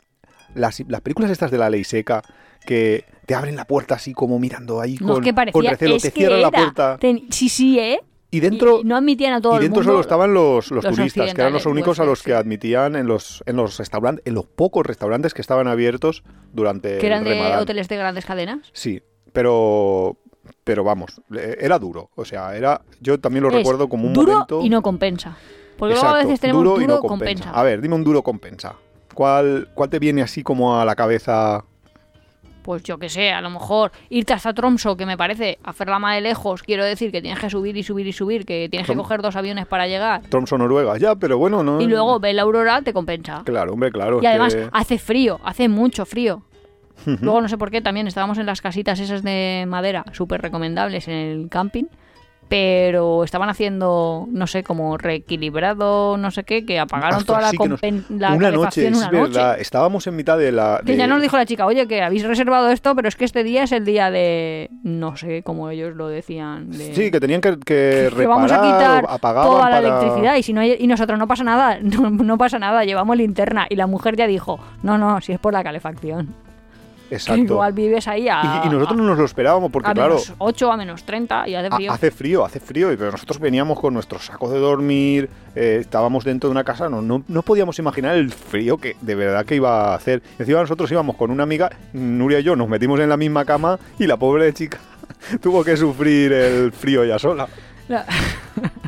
Las, las películas estas de la ley seca, que te abren la puerta así como mirando ahí No, con, es que con parecía... recelo, es te que cierran la era. puerta. Ten- Sí, sí, ¿eh? Y dentro, Y no admitían a todo y el dentro mundo. solo estaban los, los los turistas, que eran los únicos a puede los que admitían en los, en los restaurantes, en los pocos restaurantes que estaban abiertos durante Que eran el de hoteles de grandes cadenas. Sí, pero pero vamos, era duro, o sea, era yo también lo Es recuerdo como un duro momento y no compensa. Porque luego a Exacto, veces tenemos duro, y no compensa. A ver, dime un duro compensa. ¿Cuál cuál te viene así como a la cabeza? Pues yo que sé, a lo mejor irte hasta Tromso, que me parece hacer la más de lejos, quiero decir que tienes que subir y subir y subir, que tienes que coger dos aviones para llegar. Tromso, Noruega, ya, pero bueno, no. Y luego ver la aurora te compensa. Claro, hombre, claro. Y además que- hace frío, hace mucho frío. Luego no sé por qué también estábamos en las casitas esas de madera, súper recomendables en el camping, pero estaban haciendo, no sé, como reequilibrado, no sé qué, que apagaron toda la, sí nos- compen- la una noche, es una verdad. noche. Estábamos en mitad de la. Que ya nos dijo la chica, oye, que habéis reservado esto, pero es que este día es el día de, no sé, como ellos lo decían, de... Sí, que tenían que, que que vamos a quitar toda la para- electricidad y si no hay- y nosotros no pasa nada, no, no pasa nada, llevamos linterna y la mujer ya dijo, no, no, si es por la calefacción. Exacto. igual vives ahí a, Y, y nosotros no nos lo esperábamos porque, a claro, menos 8 a menos 30 y hace ha- frío. hace frío, hace frío. Pero nosotros veníamos con nuestros sacos de dormir, eh, estábamos dentro de una casa, no, no, no podíamos imaginar el frío que de verdad que iba a hacer. Encima nosotros íbamos con una amiga, Nuria y yo, nos metimos en la misma cama y la pobre chica tuvo que sufrir el frío ya sola. La-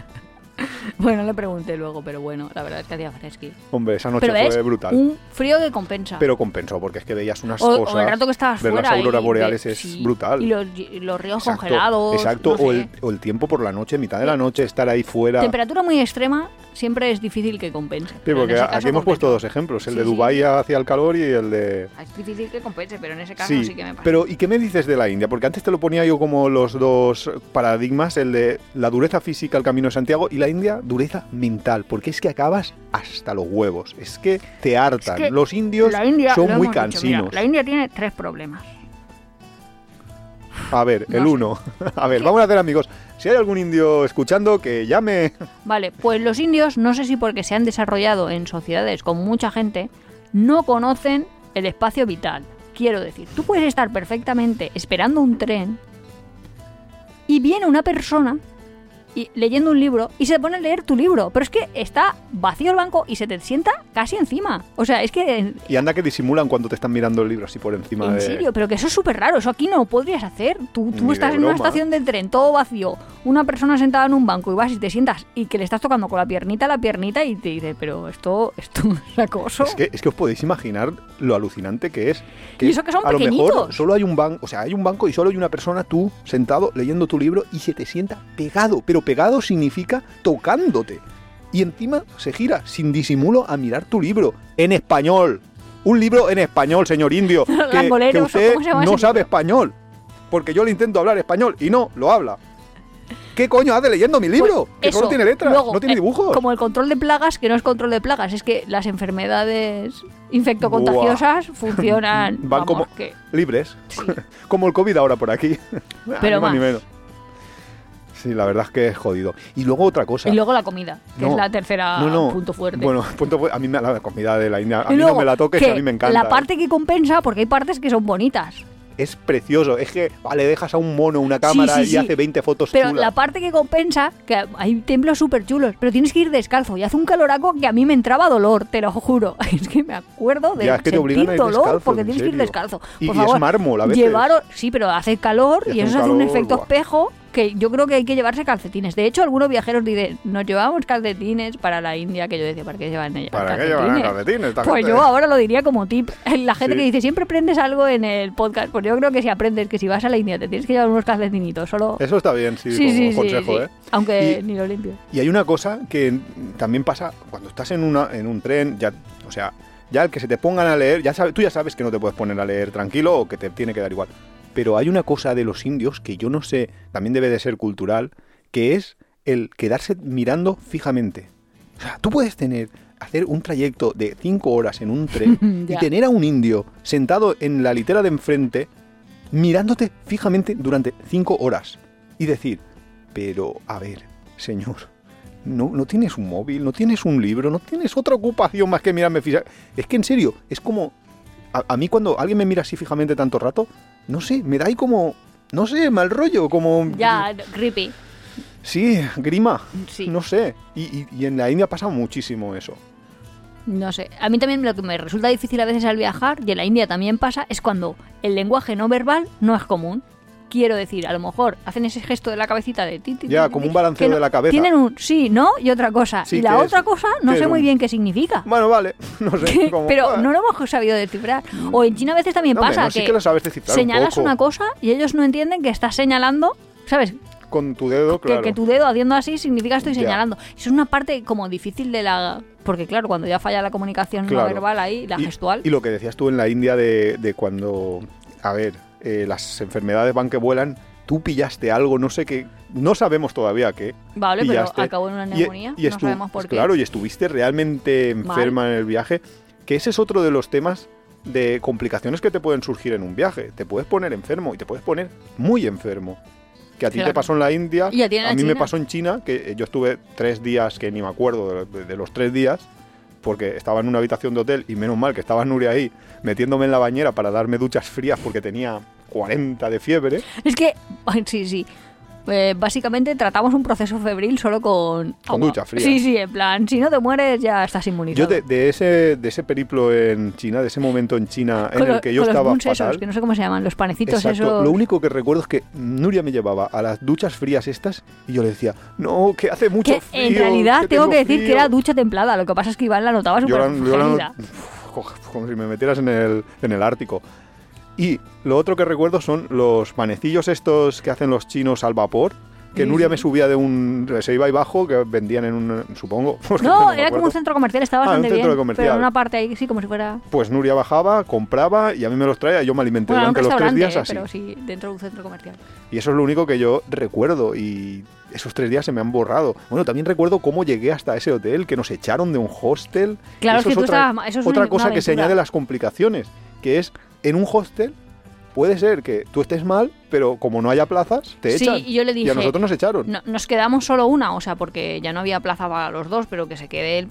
bueno, le pregunté luego, pero bueno, la verdad es que hacía fresqui. Hombre, esa noche Pero fue es brutal. un frío que compensa. Pero compensó, porque es que veías unas o, o cosas. el rato que estabas ver fuera. las auroras boreales es sí, brutal. Y los, y los ríos Exacto, congelados. Exacto, no sé. o, el, o el tiempo por la noche, mitad de la noche, estar ahí fuera. Temperatura muy extrema siempre es difícil que compense. Sí, porque aquí hemos puesto dos ejemplos, el Sí, de sí. Dubái hacia el calor y el de... Es difícil que compense, pero en ese caso sí, Sí, que me pasa. pero ¿y qué me dices de la India? Porque antes te lo ponía yo como los dos paradigmas, el de la dureza física, el camino de Santiago, y la India, dureza mental, porque es que acabas hasta los huevos, es que te hartan. que los indios India, son muy hemos dicho, mira, cansinos. la India tiene tres problemas. A ver, No el sé. uno. A ver, vamos a hacer amigos. Si hay algún indio escuchando, que llame. Vale, pues los indios, no sé si porque se han desarrollado en sociedades con mucha gente, no conocen el espacio vital. Quiero decir, tú puedes estar perfectamente esperando un tren y viene una persona y leyendo un libro y se pone a leer tu libro, pero es que está vacío el banco y se te sienta casi encima. O sea, es que en, Y anda que disimulan cuando te están mirando el libro así por encima en de... serio, pero que eso es súper raro, eso aquí no lo podrías hacer. Tú, tú de estás en una estación del tren, todo vacío, una persona sentada en un banco y vas y te sientas y que le estás tocando con la piernita la piernita y te dice, pero esto, esto es acoso. Es que, es que os podéis imaginar lo alucinante que es. Que Y eso que son a lo mejor pequeñitos. solo hay un banco, o sea, hay un banco y solo hay una persona, tú, sentado, leyendo tu libro y se te sienta pegado. Pero pegado significa tocándote. Y encima se gira sin disimulo a mirar tu libro en español. Un libro en español, señor indio. Que, que Langoleros, ¿o usted no sabe español. Porque yo le intento hablar español y no, lo habla. ¿Qué coño hace leyendo mi libro? Pues que eso. solo tiene letras, Luego, no tiene eh, dibujos. Como el control de plagas, que no es control de plagas, es que las enfermedades infectocontagiosas funcionan. Van vamos, como- que- libres. sí. Como el COVID ahora por aquí. Pero Ni más ni más. menos. Sí, la verdad es que es jodido. Y luego otra cosa. Y luego la comida, que No, es la tercera no, no. punto fuerte. Bueno, punto a mí me, la comida de la India, a Y mí no me la toques, que a mí me encanta. La parte que compensa, porque hay partes que son bonitas. Es precioso. Es que, vale, dejas a un mono una cámara sí, y sí. hace 20 fotos Pero chulas. la parte que compensa, que hay templos súper chulos, pero tienes que ir descalzo y hace un caloraco que a mí me entraba dolor, te lo juro. Es que me acuerdo de Ya, es que te sentir a ir dolor descalzo, porque en tienes que ir descalzo. Y- es mármol a veces. llevaros- sí, pero hace calor Y eso hace un calor, efecto buah. espejo que yo creo que hay que llevarse calcetines. De hecho, algunos viajeros dicen, nos llevamos calcetines para la India, que yo decía, ¿para qué llevan ellos ¿Para qué calcetines? llevan calcetines? Pues gente? yo ahora lo diría como tip. La gente Sí. que dice, siempre aprendes algo en el podcast. Pues yo creo que si aprendes que si vas a la India te tienes que llevar unos calcetinitos, solo... Eso está bien, sí, sí, como sí, consejo. ¿eh? Aunque Y- ni lo limpio. Y hay una cosa que también pasa cuando estás en, una, en un tren, ya, o sea, ya el que se te pongan a leer, ya sabe, tú ya sabes que no te puedes poner a leer tranquilo o que te tiene que dar igual. Pero hay una cosa de los indios que yo no sé, también debe de ser cultural, que es el quedarse mirando fijamente. O sea, tú puedes tener, hacer un trayecto de 5 horas en un tren y tener a un indio sentado en la litera de enfrente mirándote fijamente durante 5 horas y decir, pero a ver, señor, no, no tienes un móvil, no tienes un libro, no tienes otra ocupación más que mirarme fija. Es que en serio, es como. A, a mí cuando alguien me mira así fijamente tanto rato, no sé, me da ahí como. No sé, mal rollo, como. Ya, creepy. Sí, grima. Sí. No sé. Y, y- y en la India pasa muchísimo eso. No sé. A mí también lo que me resulta difícil a veces al viajar, y en la India también pasa, es cuando el lenguaje no verbal no es común. Quiero decir, a lo mejor hacen ese gesto de la cabecita de ti, ti, Ya, ti, como un balanceo que no- de la cabeza. Tienen un sí, no y otra cosa. Sí, y la otra cosa no ¿Qué sé muy un- bien qué significa. Bueno, vale, no sé. como- Pero ah, no lo hemos sabido descifrar. O en China a veces también No, pasa no, sí que, que lo sabes descifrar señalas una cosa y ellos no entienden que estás señalando, ¿sabes? Con tu dedo, Que- claro. Que, tu dedo haciendo así significa estoy Ya. señalando. Eso es una parte como difícil de la... Porque claro, cuando ya falla la comunicación no verbal ahí, la y, gestual... Y lo que decías tú en la India de, de cuando, a ver, eh, las enfermedades van que vuelan, tú pillaste algo, no sé qué, no sabemos todavía qué. Vale, pillaste. pero acabó en una Y- neumonía, y no estu- sabemos por qué. Claro, y estuviste realmente enferma en el viaje, que ese es otro de los temas de complicaciones que te pueden surgir en un viaje. Te puedes poner enfermo y te puedes poner muy enfermo. Que a ti te pasó en la India, Y a ti en la mí me pasó en China, que yo estuve tres días, que ni me acuerdo de, de los tres días, porque estaba en una habitación de hotel y menos mal que estaba Nuria ahí metiéndome en la bañera para darme duchas frías porque tenía 40 de fiebre. Es que, sí, sí. Eh, básicamente tratamos un proceso febril solo con... Con agua. ducha fría. Sí, sí, en plan, si no te mueres ya estás inmunizado. Yo de, de ese, de ese periplo en China, de ese momento en China en el que yo con los estaba esos, fatal. que no sé cómo se llaman, los panecitos Exacto. esos... Lo único que recuerdo es que Nuria me llevaba a las duchas frías estas y yo le decía, no, que hace mucho que frío. en realidad tengo que decir frío". que era ducha templada, lo que pasa es que Iván la notaba Yo súper como si me metieras en el, en el Ártico. Y lo otro que recuerdo son los panecillos estos que hacen los chinos al vapor. Que Sí, Nuria sí. me subía de un. Se iba ahí bajo, que vendían en un. Supongo. No, era como un centro comercial, estaba Ah, un bastante centro bien. comercial. Pero en una parte ahí, sí, como si fuera... Pues Nuria bajaba, compraba y a mí me los traía y yo me alimenté Bueno, un durante los tres días eh, así. pero sí, dentro de un centro comercial. Y eso es lo único que yo recuerdo. Y esos tres días se me han borrado. Bueno, también recuerdo cómo llegué hasta ese hotel, que nos echaron de un hostel. Claro, Y es que eso tú otra, estabas eso es otra una- cosa una que se añade a las complicaciones, que es en un hostel puede ser que tú estés mal, pero como no haya plazas, te Sí, echan. y yo le Y a dije, nosotros nos echaron. No- nos quedamos solo una, o sea, porque ya no había plaza para los dos, pero que se quede el...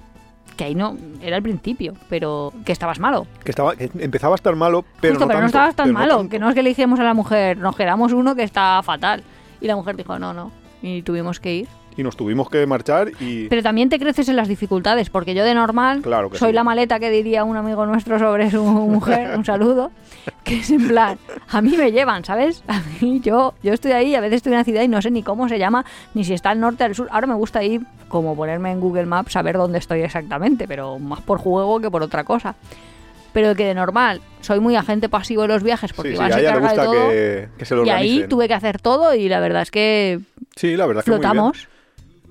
Que ahí no, era el principio, pero que estabas malo. Que, estaba, que empezaba a estar malo, pero Justo, no pero no estabas tan no malo, que no es que le dijimos a la mujer, nos quedamos uno que está fatal. Y la mujer dijo, no, no, y tuvimos que ir. Y nos tuvimos que marchar y... Pero también te creces en las dificultades, porque yo de normal Claro que soy sí. la maleta que diría un amigo nuestro sobre su mujer, un saludo, que es en plan, a mí me llevan, ¿sabes? A mí yo, yo estoy ahí, a veces estoy en una ciudad y no sé ni cómo se llama, ni si está al norte o al sur. Ahora me gusta ir, como ponerme en Google Maps, saber dónde estoy exactamente, pero más por juego que por otra cosa. Pero que de normal soy muy agente pasivo de los viajes porque Sí, sí, Iván a ella le carga de gusta todo. que, que se lo y ahí tuve que hacer todo y la verdad es que Sí, la verdad es que muy bien.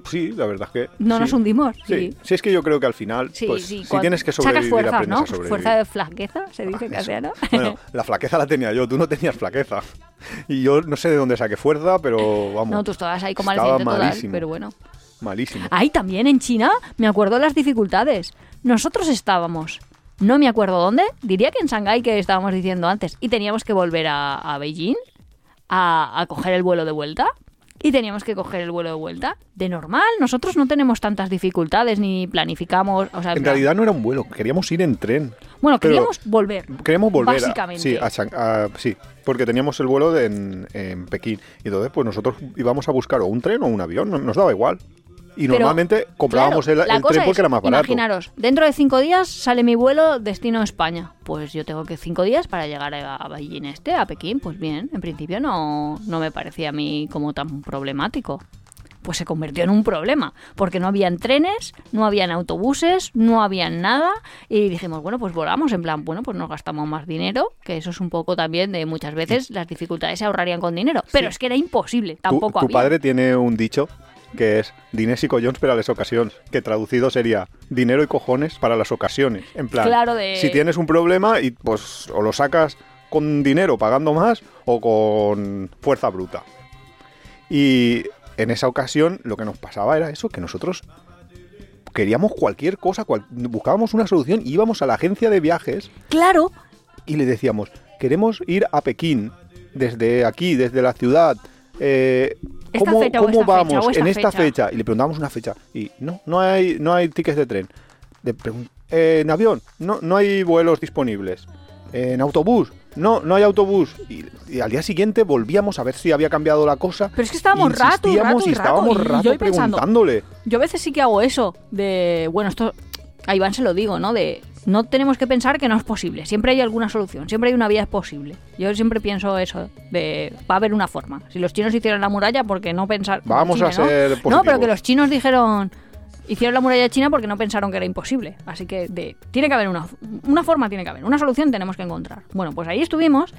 Sí, la verdad es que... no sí. nos hundimos. Sí. Sí. sí, es que yo creo que al final, Sí, pues, sí, si tienes que Sacas sobrevivir, aprendes ¿no? a sobrevivir. Fuerza de flaqueza, se dice Eso. castellano. Bueno, la flaqueza la tenía yo, tú no tenías flaqueza. Y yo no sé de dónde saqué fuerza, pero vamos. No, tú estabas ahí estaba convaleciente total, malísimo. pero bueno. Malísimo. Ahí también en China me acuerdo de las dificultades. Nosotros estábamos, no me acuerdo dónde, diría que en Shanghái que estábamos diciendo antes, y teníamos que volver a, a Beijing a, a coger el vuelo de vuelta. Y teníamos que coger el vuelo de vuelta. De normal, nosotros no tenemos tantas dificultades ni planificamos. O sea, En plan- realidad no era un vuelo, queríamos ir en tren. bueno, queríamos volver. Queríamos volver a, Básicamente. sí, a Shang- a- sí, porque teníamos el vuelo de en, en Pekín. Y entonces, pues nosotros íbamos a buscar o un tren o un avión, no- nos daba igual. Y Pero, normalmente comprábamos claro, el, el tren porque es, era más barato. Imaginaros, dentro de cinco días sale mi vuelo destino España. Pues yo tengo que cinco días para llegar a, a Beijing este, a Pekín. Pues bien, en principio no, no me parecía a mí como tan problemático. Pues se convirtió en un problema, porque no habían trenes, no habían autobuses, no habían nada. Y dijimos, bueno, pues volamos, en plan, bueno, pues nos gastamos más dinero, que eso es un poco también de muchas veces las dificultades se ahorrarían con dinero. Pero es que era imposible, Tu, tampoco tu había. padre tiene un dicho que es dinés y collons para las ocasiones, que traducido sería dinero y cojones para las ocasiones. En plan, Claro, de- si tienes un problema y pues o lo sacas con dinero pagando más o con fuerza bruta. Y en esa ocasión lo que nos pasaba era eso, que nosotros queríamos cualquier cosa, cual- buscábamos una solución, íbamos a la agencia de viajes Claro, y le decíamos, queremos ir a Pekín, desde aquí, desde la ciudad. eh, Esta ¿Cómo, fecha o cómo esta vamos fecha esta en esta fecha? fecha? Y le preguntábamos una fecha. Y no, no hay, no hay tickets de tren. Pregun- eh, en avión, no, no hay vuelos disponibles. En autobús, no, no hay autobús. Y, y al día siguiente volvíamos a ver si había cambiado la cosa. Pero es que estábamos rato rato y estábamos rato, y rato yo ahí pensando, preguntándole. Yo a veces sí que hago eso, de, bueno, esto a Iván se lo digo, ¿no? De no tenemos que pensar que no es posible. Siempre hay alguna solución, siempre hay una vía posible. Yo siempre pienso eso, de va a haber una forma. Si los chinos hicieron la muralla, ¿por qué no pensar? Vamos China, a ser ¿no? No, pero que los chinos dijeron hicieron la muralla china porque no pensaron que era imposible. Así que de, tiene que haber una, una forma, tiene que haber, una solución tenemos que encontrar. Bueno, pues ahí estuvimos.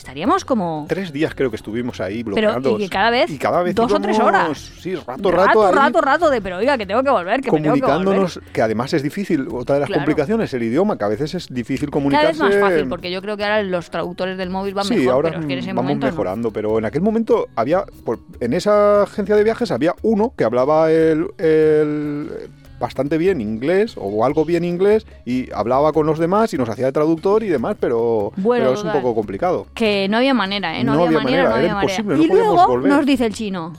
Estaríamos como Tres días creo que estuvimos ahí Pero, bloqueados. y cada vez Y cada vez dos o tres horas. Sí, rato, rato, rato, ahí, rato, rato de, pero oiga, que tengo que volver, que volver. comunicándonos, que, además es difícil. Otra de las Claro. complicaciones, el idioma, que a veces es difícil Cada comunicarse. vez más fácil, porque yo creo que ahora los traductores del móvil van sí, mejor, ahora pero es que en ese vamos momento no. mejorando, pero en aquel momento había, por- en esa agencia de viajes había uno que hablaba el, el- bastante bien inglés o algo bien inglés y hablaba con los demás y nos hacía de traductor y demás, pero, Bueno, pero es un poco complicado. Que no había manera, ¿eh? No, No había, había manera, manera, no era había manera. imposible, no y luego volver. nos dice el chino.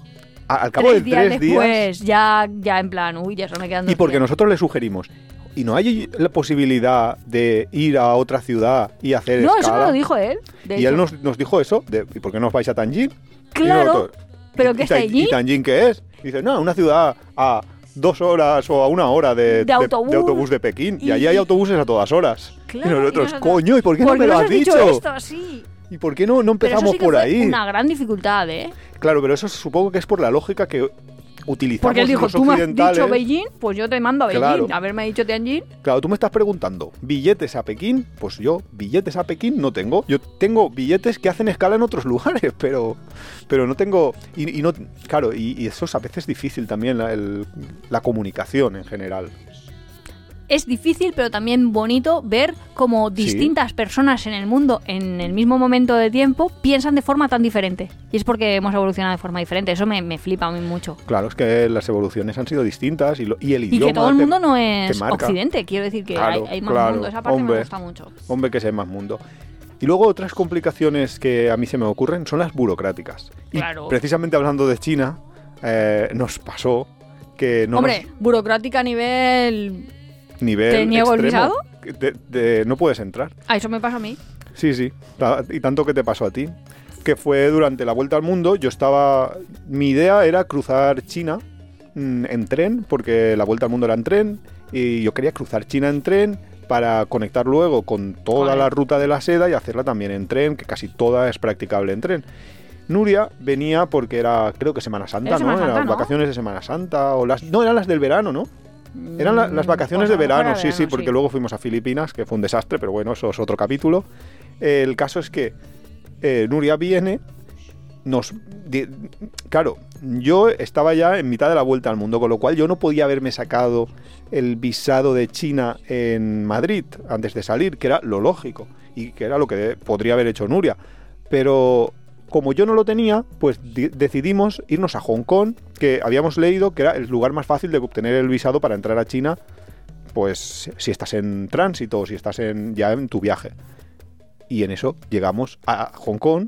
Al cabo tres de tres días después, ya, ya en plan, uy, ya se me quedan y porque días. nosotros le sugerimos y no hay la posibilidad de ir a otra ciudad y hacer No, eso no lo dijo él. y él nos, nos dijo eso, de, ¿y por qué no os vais a Tanjin? Y Claro, nosotros, pero ¿y- ¿qué y está Ta- allí? ¿Y Tanjin qué es? Dice, no, una ciudad a dos horas o a una hora de, De autobús. autobús de Pekín. Y, Y- allí hay autobuses a todas horas. Claro, y y nosotros, coño, ¿y por qué ¿Por no me lo has dicho esto? ¿Y por qué no, no Pero eso empezamos sí que por ahí? una gran dificultad, ¿eh? Claro, pero eso supongo que es por la lógica que utilizamos Porque él dijo, los tú me has dicho Beijing, pues yo te mando a Beijing. Claro. Haberme dicho Tianjin, Claro, tú me estás preguntando, ¿billetes a Pekín? Pues yo, billetes a Pekín no tengo. Yo tengo billetes que hacen escala en otros lugares, pero, pero no tengo. Y, y no, claro, y, y eso es a veces difícil también, la, el- la comunicación en general. Es difícil, pero también bonito ver cómo Sí. distintas personas en el mundo, en el mismo momento de tiempo, piensan de forma tan diferente. Y es porque hemos evolucionado de forma diferente. Eso me, me flipa a mí mucho. Claro, es que las evoluciones han sido distintas y, lo- y el Y idioma. que todo el te- mundo no es occidente. Quiero decir que Claro, hay, hay más claro, mundo. Esa parte hombre. me gusta mucho. Hombre, que sé más mundo. Y luego otras complicaciones que a mí se me ocurren son las burocráticas. Y Claro. precisamente hablando de China, eh, nos pasó que no Hombre, nos- burocrática a nivel... nivel ¿te niego el visado? no puedes entrar. A eso me pasa a mí. Sí, sí. Y tanto que te pasó a ti. Que fue durante la vuelta al mundo. Yo estaba. Mi idea era cruzar China mm, en tren, porque la vuelta al mundo era en tren. Y yo quería cruzar China en tren para conectar luego con toda la ruta de la seda y hacerla también en tren, que casi toda es practicable en tren. Nuria venía porque era, creo que Semana Santa, Semana ¿no? Santa, eran ¿no? vacaciones de Semana Santa o las no eran las del verano, ¿no? Eran la- las Mm, vacaciones de verano, era sí, sí, porque sí. luego fuimos a Filipinas, que fue un desastre, pero bueno, eso es otro capítulo. Eh, el caso es que eh, Nuria viene, nos... di- claro, yo estaba ya en mitad de la vuelta al mundo, con lo cual yo no podía haberme sacado el visado de China en Madrid antes de salir, que era lo lógico, y que era lo que podría haber hecho Nuria. Pero como yo no lo tenía, pues di- decidimos irnos a Hong Kong, que habíamos leído que era el lugar más fácil de obtener el visado para entrar a China, pues si estás en tránsito o si estás en, ya en tu viaje. Y en eso llegamos a Hong Kong,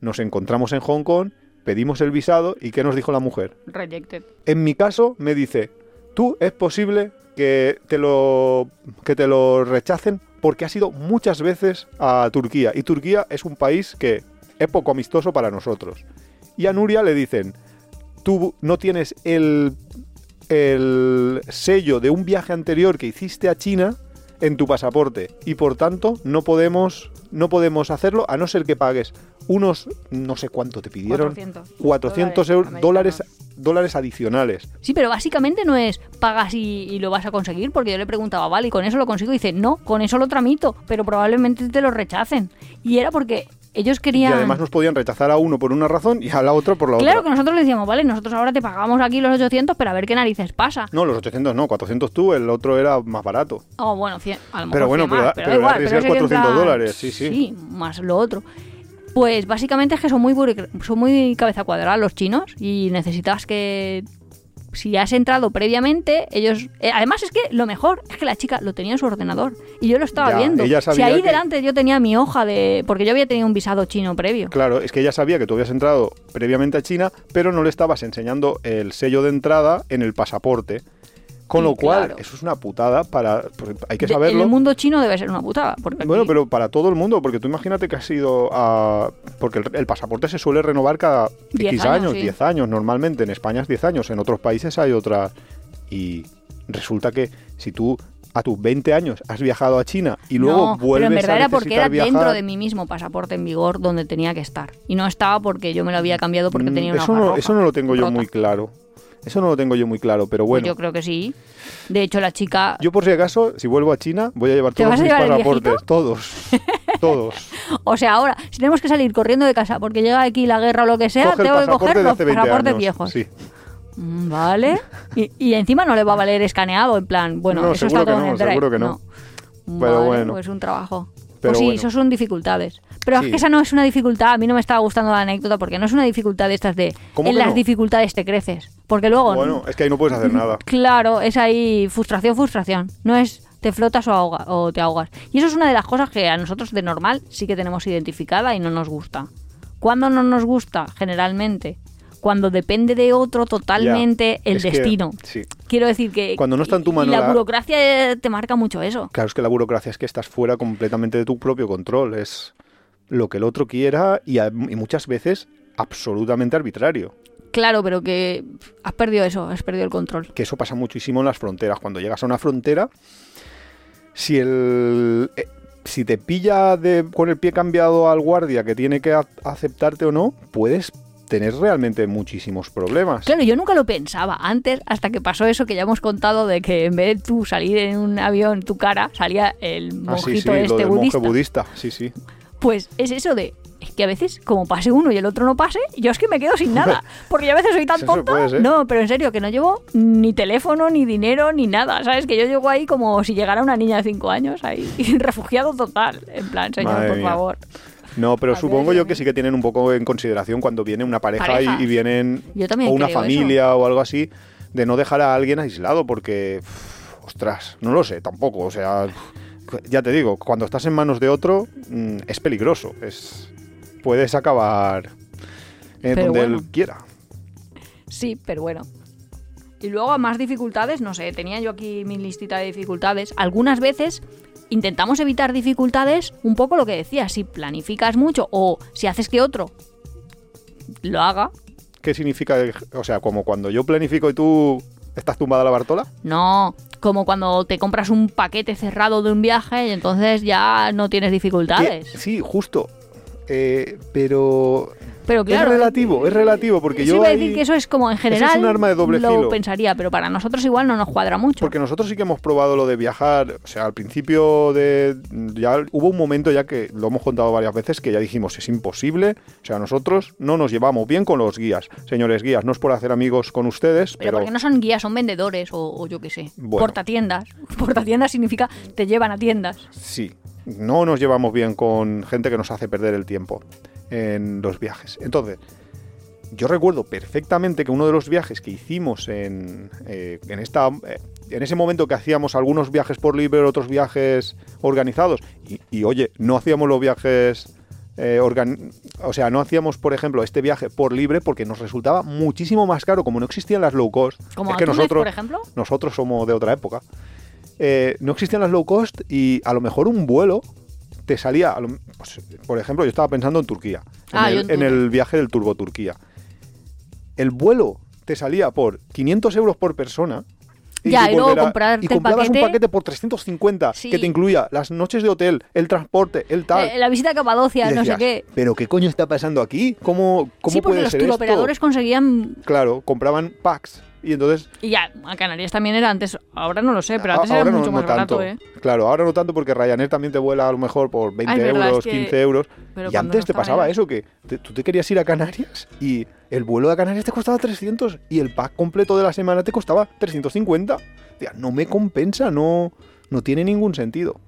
nos encontramos en Hong Kong, pedimos el visado y ¿qué nos dijo la mujer? Rejected. En mi caso me dice, tú es posible que te lo, que te lo rechacen porque has ido muchas veces a Turquía y Turquía es un país que es poco amistoso para nosotros. Y a Nuria le dicen, tú no tienes el, el sello de un viaje anterior que hiciste a China en tu pasaporte y por tanto no podemos no podemos hacerlo a no ser que pagues unos no sé cuánto te pidieron 400. 400 Dólares euros, dólares adicionales. Sí, pero básicamente no es pagas y, y lo vas a conseguir, porque yo le preguntaba, vale, ¿y con eso lo consigo? Y dice, no, con eso lo tramito, pero probablemente te lo rechacen. Y era porque ellos Y querían... además nos podían rechazar a uno por una razón y a la otra por la Claro que otra. nosotros le decíamos, vale, nosotros ahora te pagamos aquí los 800, pero a ver qué narices pasa. No, los 800 no, 400 tú, el otro era más barato. Oh, bueno, 100, a lo mejor Pero bueno, 100 pero más, pero, pero igual. da Pero risas sería en 400 plan, dólares, sí, sí. Sí, más lo otro. Pues básicamente es que son muy, son muy cabeza cuadrada los chinos y necesitas que... Si has entrado previamente, ellos... eh, además es que lo mejor es que la chica lo tenía en su ordenador y yo lo estaba Ya, viendo. ella si ahí que- delante yo tenía mi hoja de... Porque yo había tenido un visado chino previo. Claro, es que ella sabía que tú habías entrado previamente a China, pero no le estabas enseñando el sello de entrada en el pasaporte. Con lo cual, claro. eso es una putada para... hay que saberlo. en el mundo chino debe ser una putada. Porque Bueno, aquí- pero para todo el mundo, porque tú imagínate que has ido a... Porque el, el pasaporte se suele renovar cada Diez X años, años, sí. 10 años normalmente. En España es 10 años, en otros países hay otra. Y resulta que si tú a tus 20 años has viajado a China y luego no, vuelves pero en verdad a era porque era dentro de mi mismo pasaporte en vigor donde tenía que estar. Y no estaba porque yo me lo había cambiado porque mm, tenía una eso no, roja eso no lo tengo yo muy claro. Eso no lo tengo yo muy claro, pero bueno. yo creo que sí. De hecho, la chica... Yo por si acaso, si vuelvo a China, voy a llevar ¿Te todos mis llevar pasaportes, todos, todos. O sea, ahora, si tenemos que salir corriendo de casa porque llega aquí la guerra o lo que sea, Coge tengo que coger los hace 20 pasaportes años. viejos. Sí. Mm, Vale. Y, y encima no le va a valer escaneado, en plan, bueno, No, eso seguro está todo que en no, el drive. seguro que no. Vale, Pero bueno. pues un trabajo. Pero pues sí, bueno. eso son dificultades. Pero Sí. es que esa no es una dificultad. A mí no me estaba gustando la anécdota porque no es una dificultad de estas de ¿Cómo en las no? dificultades te creces. Porque luego, Bueno, es que ahí no puedes hacer nada. claro, es ahí frustración, frustración. No es te flotas o, ahoga- o te ahogas. Y eso es una de las cosas que a nosotros de normal sí que tenemos identificada y no nos gusta. ¿Cuándo no nos gusta? Generalmente. Cuando depende de otro totalmente Ya, el que- destino. sí. Quiero decir que... Cuando no está en tu y mano la la- burocracia eh, te marca mucho eso. Claro, es que la burocracia es que estás fuera completamente de tu propio control. Es lo que el otro quiera y, a- y muchas veces absolutamente arbitrario. Claro, pero que has perdido eso, has perdido el control. Que eso pasa muchísimo en las fronteras. Cuando llegas a una frontera, si el... eh, si te pilla de, con el pie cambiado al guardia que tiene que a- aceptarte o no, puedes tener realmente muchísimos problemas. Claro, yo nunca lo pensaba antes, hasta que pasó eso que ya hemos contado de que en vez de tú salir en un avión tu cara, salía el Ah, sí, monjito sí, lo este del budista. monje budista. Sí, sí. Pues es eso de. Es que a veces, como pase uno y el otro no pase, yo es que me quedo sin nada. Porque yo a veces soy tan tonta. No, pero en serio, que no llevo ni teléfono, ni dinero, ni nada. ¿Sabes? Que yo llego ahí como si llegara una niña de 5 años, ahí, refugiado total. En plan, señor, Madre por mía. favor. No, pero supongo yo que sí que tienen un poco en consideración cuando viene una pareja y, vienen o una familia o algo así, de no dejar a alguien aislado porque, uf, ostras, no lo sé tampoco. O sea, ya te digo, cuando estás en manos de otro mm, es peligroso. Es puedes acabar eh, donde bueno. él quiera. Sí, pero bueno. Y luego a más dificultades, no sé, tenía yo aquí mi listita de dificultades. Algunas veces intentamos evitar dificultades un poco lo que decía, si planificas mucho o si haces que otro lo haga, ¿Qué significa? O sea, como cuando yo planifico y tú estás tumbada a la Bartola. no, como cuando te compras un paquete cerrado de un viaje y entonces ya no tienes dificultades. sí, justo. Eh, pero Pero claro, es relativo, es relativo porque yo iba a decir que eso es como en eso es general un arma de doble lo filo. pensaría, pero para nosotros igual no nos cuadra mucho. Porque nosotros sí que hemos probado lo de viajar, o sea, al principio de ya hubo un momento ya que lo hemos contado varias veces que ya dijimos es imposible, o sea, nosotros no nos llevamos bien con los guías. Señores guías, no es por hacer amigos con ustedes, Pero, pero, porque no son guías, son vendedores o, o yo qué sé. Bueno. Portatiendas. Portatiendas significa te llevan a tiendas. sí, no nos llevamos bien con gente que nos hace perder el tiempo en los viajes. Entonces, yo recuerdo perfectamente que uno de los viajes que hicimos en, eh, en, esta, eh, en ese momento que hacíamos algunos viajes por libre, otros viajes organizados, y, y, oye, no hacíamos los viajes, eh, organ- o sea, no hacíamos, por ejemplo, este viaje por libre porque nos resultaba muchísimo más caro, como no existían las low cost. Como es que Túnez, nosotros, por ejemplo. nosotros somos de otra época. No existían las low cost y a lo mejor un vuelo te salía, pues, por ejemplo, yo estaba pensando en Turquía, en, Ah, el, en en el viaje del Turbo Turquía. El vuelo te salía por 500 euros por persona. Ya, y luego comprarte y el comprabas un paquete- paquete por 350 Sí. que te incluía las noches de hotel, el transporte, el tal. Eh, la visita a Capadocia, no sé qué. Pero qué coño está pasando aquí? ¿Cómo, cómo Sí, porque puede los ser turoperadores conseguían. Claro, compraban packs y entonces Y ya, a Canarias también era antes. Ahora no lo sé, pero antes A- era mucho no, más no tanto. barato, ¿eh? Claro, ahora no tanto porque Ryanair también te vuela a lo mejor por 20 Ah, verdad, euros, es que- 15 euros. pero Y antes no te pasaba eso, que te- tú te querías ir a Canarias y el vuelo a Canarias te costaba 300 y el pack completo de la semana te costaba 350. Tía, no me compensa, no, no tiene ningún sentido.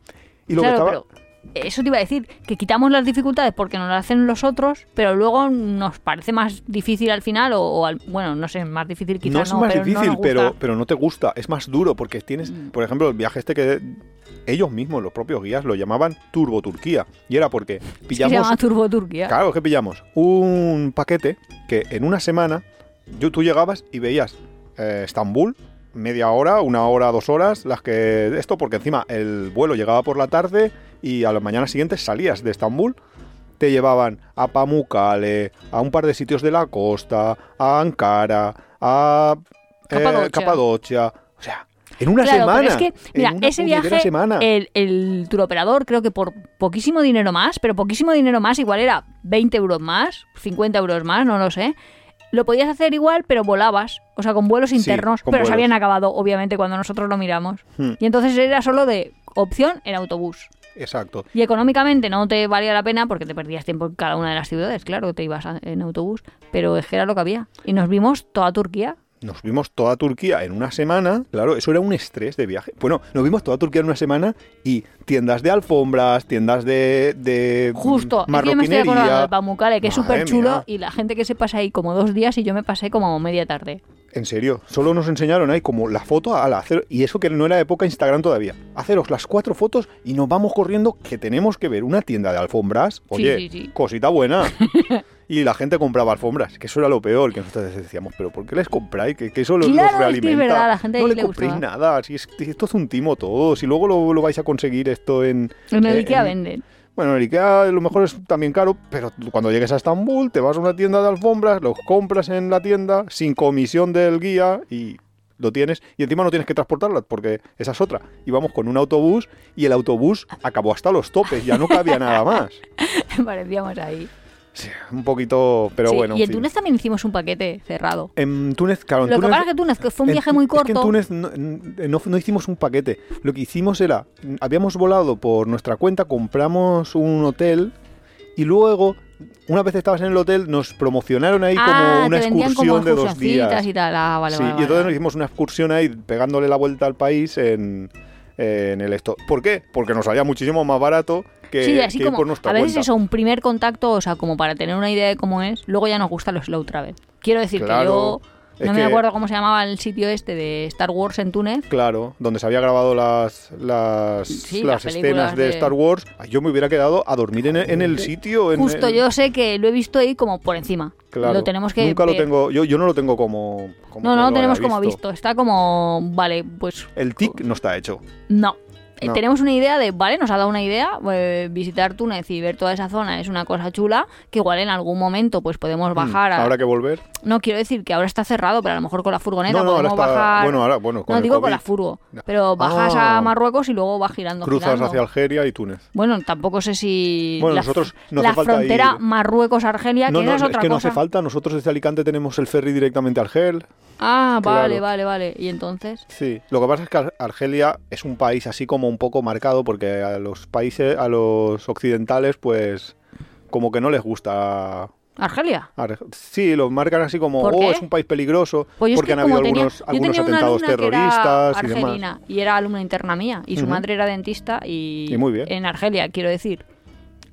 Y lo claro, que estaba... pero eso te iba a decir, que quitamos las dificultades porque nos las hacen los otros, pero luego nos parece más difícil al final, o, o al- bueno, no sé, más difícil quizás no no, es más pero difícil, pero, pero no te gusta, es más duro porque tienes, Mm. por ejemplo, el viaje este que ellos mismos, los propios guías, lo llamaban Turbo Turquía. Y era porque que se pillamos llama Turbo Turquía. Claro, que pillamos un paquete que en una semana yo, tú llegabas y veías eh, Estambul, media hora, una hora, dos horas, las que esto, porque encima el vuelo llegaba por la tarde y a la mañana siguiente salías de Estambul, te llevaban a Pamukkale, a un par de sitios de la costa, a Ankara, a eh, Capadocia. O sea, En una Claro, semana. pero es que, mira, en una ese viaje, semana. el, el turoperador creo que por poquísimo dinero más, pero poquísimo dinero más, igual era 20 euros más, 50 euros más, no lo sé. Lo podías hacer igual, pero volabas, o sea, con vuelos Sí, internos, con pero se habían acabado, obviamente, cuando nosotros lo miramos. Hmm. Y entonces era solo de opción en autobús. Exacto. Y económicamente no te valía la pena porque te perdías tiempo en cada una de las ciudades, claro, te ibas en autobús, pero es que era lo que había. Y nos vimos toda Turquía. Nos vimos toda Turquía en una semana. Claro, eso era un estrés de viaje. Bueno, nos vimos toda Turquía en una semana y tiendas de alfombras, tiendas de, de Justo, yo me estoy acordando del Pamukkale, que es súper chulo, y la gente que se pasa ahí como dos días y yo me pasé como media tarde. En serio, solo nos enseñaron ahí como la foto al hacer, y eso que no era época Instagram todavía. Haceros las cuatro fotos y nos vamos corriendo que tenemos que ver una tienda de alfombras. Oye, sí, sí. cosita buena. y la gente compraba alfombras, que eso era lo peor, que nosotros decíamos, pero ¿por qué les compráis? Que, que eso los, Claro, los es verdad, a la gente no le le compréis gustaba. nada, si es, si esto es un timo todo, si luego lo, lo vais a conseguir esto en... En el eh, Ikea en- venden. Bueno, en el Ikea a lo mejor es también caro, pero cuando llegues a Estambul te vas a una tienda de alfombras, los compras en la tienda sin comisión del guía y lo tienes. Y encima no tienes que transportarlas porque esa es otra. Íbamos con un autobús y el autobús acabó hasta los topes, ya no cabía nada más. Parecíamos ahí. Sí, un poquito, pero Sí, bueno. y en fin. Túnez también hicimos un paquete cerrado. En Túnez, claro, en Lo que pasa es que Túnez, que fue un en- viaje muy es que corto. en Túnez no, no- no hicimos un paquete. Lo que hicimos era, habíamos volado por nuestra cuenta, compramos un hotel y luego, una vez estabas en el hotel, nos promocionaron ahí Ah, como una excursión como de dos días. y tal. Ah, vale, sí, vale, y vale, entonces nos hicimos una excursión ahí pegándole la vuelta al país en, en el esto. ¿Por qué? Porque nos salía muchísimo más barato que, Sí, así que como por nuestra a veces cuenta. eso, un primer contacto, o sea, como para tener una idea de cómo es, luego ya nos gusta los slow travel. Quiero decir Claro, que yo es no me acuerdo cómo se llamaba el sitio este de Star Wars en Túnez. Claro, donde se había grabado las, las, Sí, las las escenas de, de- Star Wars. Yo me hubiera quedado a dormir en, el- en el sitio. en Justo, yo sé que lo he visto ahí como por encima. Claro, Lo tenemos que Nunca lo tengo, yo, yo no lo tengo como. como No, no lo lo tenemos como visto. Está como, vale, pues El tic no está hecho. no. No. Tenemos una idea de, vale, nos ha dado una idea, eh, visitar Túnez y ver toda esa zona es una cosa chula, que igual en algún momento pues podemos bajar Mm, a... Habrá que volver. No quiero decir que ahora está cerrado, pero a lo mejor con la furgoneta No, no, ahora podemos está. bajar... Bueno, ahora, bueno, con no el digo con COVID, la furgo, No. pero bajas Ah. a Marruecos y luego vas girando. Cruzas girando. hacia Algeria y Túnez. Bueno, tampoco sé si Bueno, la, nosotros no la hace frontera ir- Marruecos-Argelia, No, que no, esa es es otra que no cosa. hace falta. Nosotros desde Alicante tenemos el ferry directamente a Argel. Ah, vale, Claro. vale, vale. Y entonces, Sí, lo que pasa es que Ar- Argelia es un país así como un poco marcado porque a los países, a los occidentales, pues como que no les gusta. Argelia. Ar- Sí, lo marcan así como, ¿Por oh, es un país peligroso, Pues es porque que han habido tenía- algunos, atentados terroristas y demás. argelina y era alumna interna mía y su madre era dentista y, Y muy bien. en Argelia, quiero decir.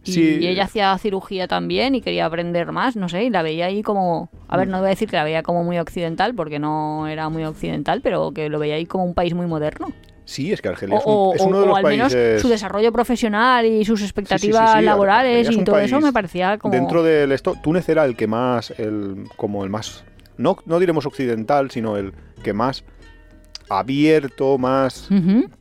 Y Sí. ella hacía cirugía también y quería aprender más, no sé, y la veía ahí como... A ver, no voy a decir que la veía como muy occidental, porque no era muy occidental, pero que lo veía ahí como un país muy moderno. Sí, es que Argelia es un, es o- uno de o los al menos países... su desarrollo profesional y sus expectativas sí, sí, laborales Argelia y todo eso me parecía como... Dentro del esto, Túnez era el que más, el, como el más, no, no diremos occidental, sino el que más abierto, más